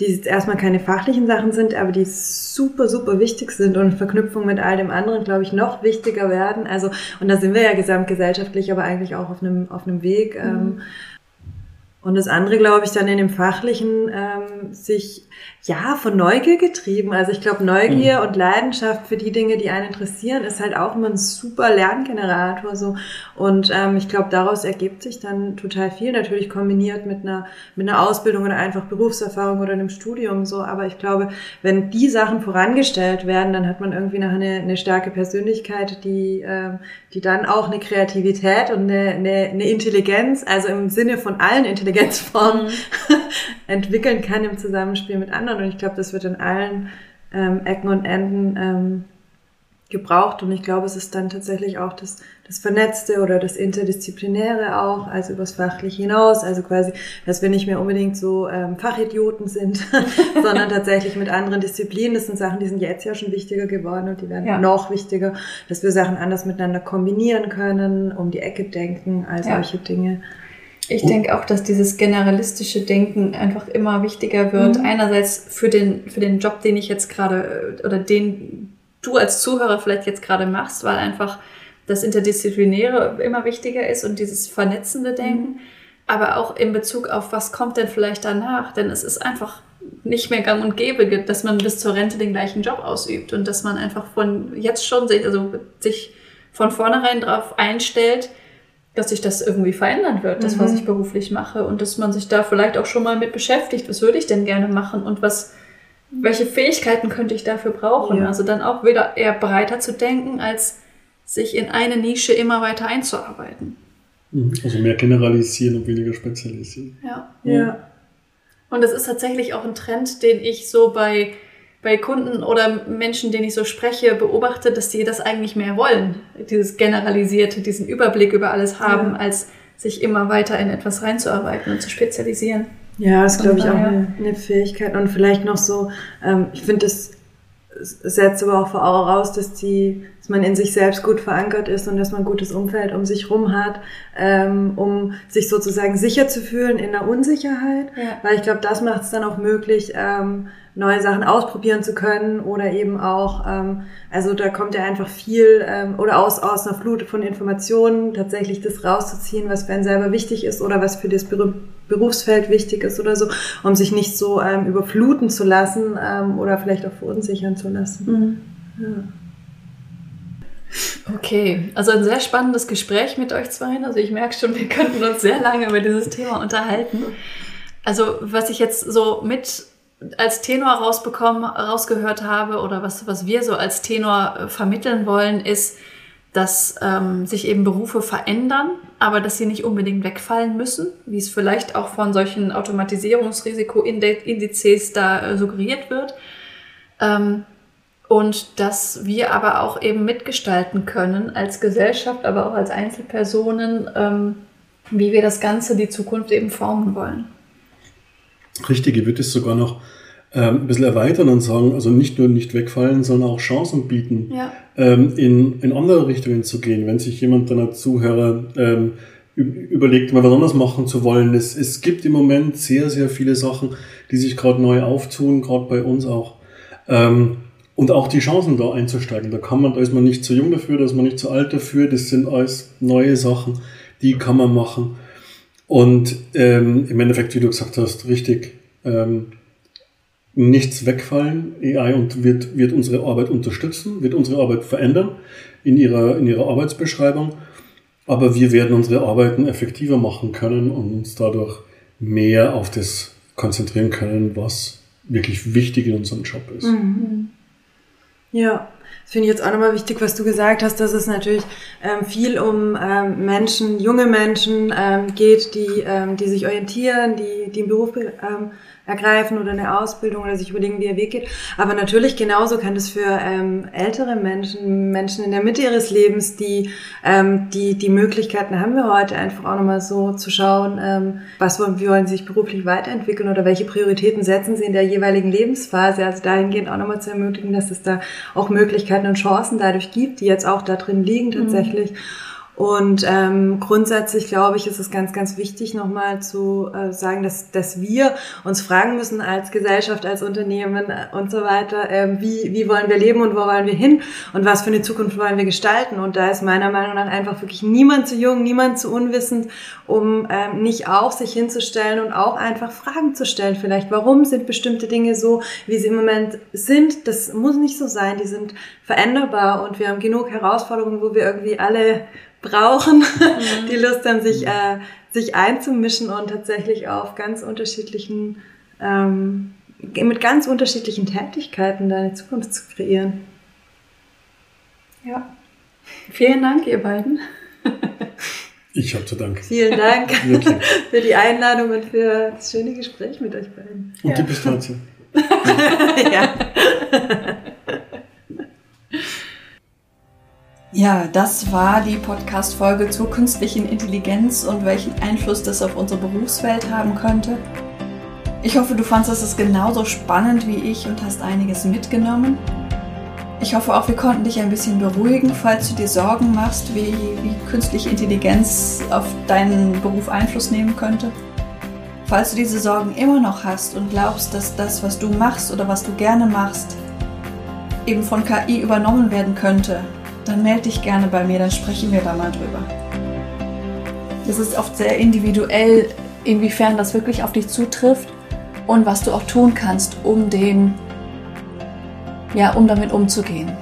die jetzt erstmal keine fachlichen Sachen sind, aber die super, super wichtig sind und in Verknüpfung mit all dem anderen, glaube ich, noch wichtiger werden. Also, und da sind wir ja gesamtgesellschaftlich, aber eigentlich auch auf einem, auf einem Weg. Mhm. Ähm, und das andere, glaube ich, dann in dem Fachlichen ähm, sich ja, von Neugier getrieben. Also ich glaube, Neugier mhm. und Leidenschaft für die Dinge, die einen interessieren, ist halt auch immer ein super Lerngenerator. So. Und ähm, ich glaube, daraus ergibt sich dann total viel, natürlich kombiniert mit einer, mit einer Ausbildung oder einfach Berufserfahrung oder einem Studium. So. Aber ich glaube, wenn die Sachen vorangestellt werden, dann hat man irgendwie noch eine, eine starke Persönlichkeit, die, ähm, die dann auch eine Kreativität und eine, eine, eine Intelligenz, also im Sinne von allen Intelligenzformen, mhm. entwickeln kann im Zusammenspiel mit anderen. Und ich glaube, das wird in allen ähm, Ecken und Enden ähm, gebraucht. Und ich glaube, es ist dann tatsächlich auch das, das Vernetzte oder das Interdisziplinäre auch, also übers Fachliche hinaus. Also quasi, dass wir nicht mehr unbedingt so ähm, Fachidioten sind, sondern tatsächlich mit anderen Disziplinen. Das sind Sachen, die sind jetzt ja schon wichtiger geworden und die werden ja. noch wichtiger, dass wir Sachen anders miteinander kombinieren können, um die Ecke denken, all solche ja. Dinge. Ich denke auch, dass dieses generalistische Denken einfach immer wichtiger wird. Mhm. Einerseits für den, für den Job, den ich jetzt gerade oder den du als Zuhörer vielleicht jetzt gerade machst, weil einfach das Interdisziplinäre immer wichtiger ist und dieses vernetzende mhm. Denken. Mhm. Aber auch in Bezug auf, was kommt denn vielleicht danach? Denn es ist einfach nicht mehr gang und gäbe, dass man bis zur Rente den gleichen Job ausübt und dass man einfach von jetzt schon sich, also sich von vornherein darauf einstellt, dass sich das irgendwie verändern wird, das, was mhm. ich beruflich mache und dass man sich da vielleicht auch schon mal mit beschäftigt, was würde ich denn gerne machen und was, welche Fähigkeiten könnte ich dafür brauchen? Ja. Also dann auch wieder eher breiter zu denken, als sich in eine Nische immer weiter einzuarbeiten. Mhm. Also mehr generalisieren und weniger spezialisieren. Ja. ja. Und das ist tatsächlich auch ein Trend, den ich so bei bei Kunden oder Menschen, denen ich so spreche, beobachte, dass die das eigentlich mehr wollen. Dieses generalisierte, diesen Überblick über alles haben, ja. als sich immer weiter in etwas reinzuarbeiten und zu spezialisieren. Ja, das ist, glaube ich, auch eine, eine, Fähigkeit. Und vielleicht noch so, ähm, ich finde, das setzt aber auch voraus, dass die, dass man in sich selbst gut verankert ist und dass man ein gutes Umfeld um sich rum hat, ähm, um sich sozusagen sicher zu fühlen in der Unsicherheit. Ja. Weil ich glaube, das macht es dann auch möglich, ähm, neue Sachen ausprobieren zu können oder eben auch, ähm, also da kommt ja einfach viel ähm, oder aus, aus einer Flut von Informationen tatsächlich das rauszuziehen, was für einen selber wichtig ist oder was für das Berufsfeld wichtig ist oder so, um sich nicht so ähm, überfluten zu lassen ähm, oder vielleicht auch verunsichern zu lassen. Mhm. Ja. Okay, also ein sehr spannendes Gespräch mit euch zwei. Also ich merke schon, wir könnten uns sehr lange über dieses Thema unterhalten. Also was ich jetzt so mit als Tenor rausbekommen, rausgehört habe oder was, was wir so als Tenor äh, vermitteln wollen, ist, dass ähm, sich eben Berufe verändern, aber dass sie nicht unbedingt wegfallen müssen, wie es vielleicht auch von solchen Automatisierungsrisikoindizes da äh, suggeriert wird. Ähm, und dass wir aber auch eben mitgestalten können als Gesellschaft, aber auch als Einzelpersonen, ähm, wie wir das Ganze, die Zukunft eben formen wollen. Richtig, ich würde es sogar noch ähm, ein bisschen erweitern und sagen, also nicht nur nicht wegfallen, sondern auch Chancen bieten, ja. ähm, in, in andere Richtungen zu gehen. Wenn sich jemand deiner Zuhörer ähm, überlegt, mal was anderes machen zu wollen. Es, es gibt im Moment sehr, sehr viele Sachen, die sich gerade neu auftun, gerade bei uns auch. Ähm, und auch die Chancen da einzusteigen. Da kann man, da ist man nicht zu jung dafür, da ist man nicht zu alt dafür. Das sind alles neue Sachen, die kann man machen. Und ähm, im Endeffekt, wie du gesagt hast, richtig, ähm, nichts wegfallen. AI und wird, wird unsere Arbeit unterstützen, wird unsere Arbeit verändern in ihrer, in ihrer Arbeitsbeschreibung. Aber wir werden unsere Arbeiten effektiver machen können und uns dadurch mehr auf das konzentrieren können, was wirklich wichtig in unserem Job ist. Mhm. Ja, das finde ich jetzt auch nochmal wichtig, was du gesagt hast, dass es natürlich ähm, viel um ähm, Menschen, junge Menschen ähm, geht, die, ähm, die sich orientieren, die, die im Beruf ähm, ergreifen oder eine Ausbildung oder sich überlegen, wie ihr Weg geht. Aber natürlich genauso kann das für ähm, ältere Menschen, Menschen in der Mitte ihres Lebens, die ähm, die die Möglichkeiten haben wir heute einfach auch nochmal so zu schauen, ähm, was wollen, wie wollen sie sich beruflich weiterentwickeln oder welche Prioritäten setzen sie in der jeweiligen Lebensphase. Also dahingehend auch nochmal zu ermöglichen, dass es da auch Möglichkeiten und Chancen dadurch gibt, die jetzt auch da drin liegen tatsächlich. Mhm. Und ähm, grundsätzlich glaube ich, ist es ganz, ganz wichtig, nochmal zu äh, sagen, dass, dass wir uns fragen müssen als Gesellschaft, als Unternehmen äh, und so weiter, äh, wie, wie wollen wir leben und wo wollen wir hin und was für eine Zukunft wollen wir gestalten. Und da ist meiner Meinung nach einfach wirklich niemand zu jung, niemand zu unwissend, um ähm, nicht auch sich hinzustellen und auch einfach Fragen zu stellen. Vielleicht, warum sind bestimmte Dinge so, wie sie im Moment sind? Das muss nicht so sein. Die sind veränderbar und wir haben genug Herausforderungen, wo wir irgendwie alle brauchen, mhm. die Lust haben, sich, äh, sich einzumischen und tatsächlich auf ganz unterschiedlichen, ähm, mit ganz unterschiedlichen Tätigkeiten deine Zukunft zu kreieren. Ja. Vielen Dank, ihr beiden. Ich habe zu danken. Vielen Dank für die Einladung und für das schöne Gespräch mit euch beiden. Und ja. die Pistazie. ja. Ja, das war die Podcast-Folge zur künstlichen Intelligenz und welchen Einfluss das auf unsere Berufswelt haben könnte. Ich hoffe, du fandest es genauso spannend wie ich und hast einiges mitgenommen. Ich hoffe auch, wir konnten dich ein bisschen beruhigen, falls du dir Sorgen machst, wie, wie künstliche Intelligenz auf deinen Beruf Einfluss nehmen könnte. Falls du diese Sorgen immer noch hast und glaubst, dass das, was du machst oder was du gerne machst, eben von KI übernommen werden könnte, dann melde dich gerne bei mir, dann sprechen wir da mal drüber. Es ist oft sehr individuell, inwiefern das wirklich auf dich zutrifft und was du auch tun kannst, um dem, ja, um damit umzugehen.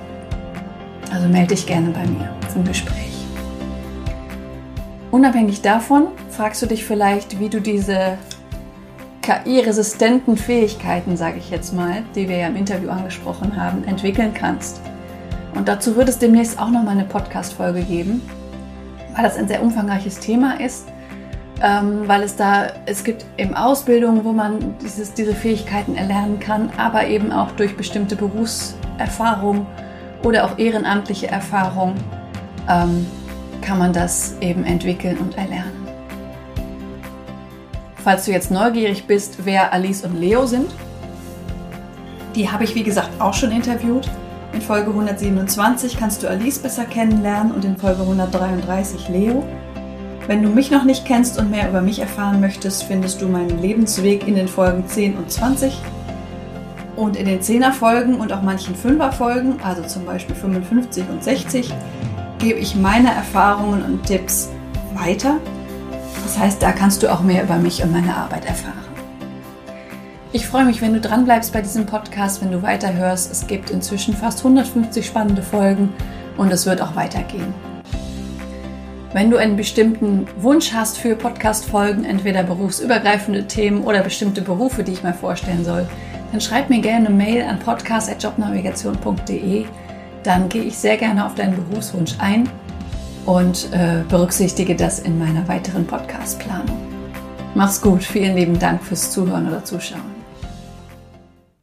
Also melde dich gerne bei mir zum Gespräch. Unabhängig davon fragst du dich vielleicht, wie du diese KI-resistenten Fähigkeiten, sage ich jetzt mal, die wir ja im Interview angesprochen haben, entwickeln kannst. Und dazu wird es demnächst auch noch mal eine Podcast-Folge geben, weil das ein sehr umfangreiches Thema ist. Ähm, weil es da, es gibt eben Ausbildungen, wo man dieses, diese Fähigkeiten erlernen kann, aber eben auch durch bestimmte Berufserfahrung oder auch ehrenamtliche Erfahrung ähm, kann man das eben entwickeln und erlernen. Falls du jetzt neugierig bist, wer Alice und Leo sind, die habe ich wie gesagt auch schon interviewt. In Folge 127 kannst du Alice besser kennenlernen und in Folge 133 Leo. Wenn du mich noch nicht kennst und mehr über mich erfahren möchtest, findest du meinen Lebensweg in den Folgen 10 und 20. Und in den 10er Folgen und auch manchen 5er Folgen, also zum Beispiel 55 und 60, gebe ich meine Erfahrungen und Tipps weiter. Das heißt, da kannst du auch mehr über mich und meine Arbeit erfahren. Ich freue mich, wenn du dranbleibst bei diesem Podcast, wenn du weiterhörst. Es gibt inzwischen fast 150 spannende Folgen und es wird auch weitergehen. Wenn du einen bestimmten Wunsch hast für Podcast-Folgen, entweder berufsübergreifende Themen oder bestimmte Berufe, die ich mal vorstellen soll, dann schreib mir gerne eine Mail an podcast.jobnavigation.de. Dann gehe ich sehr gerne auf deinen Berufswunsch ein und äh, berücksichtige das in meiner weiteren Podcast-Planung. Mach's gut, vielen lieben Dank fürs Zuhören oder Zuschauen.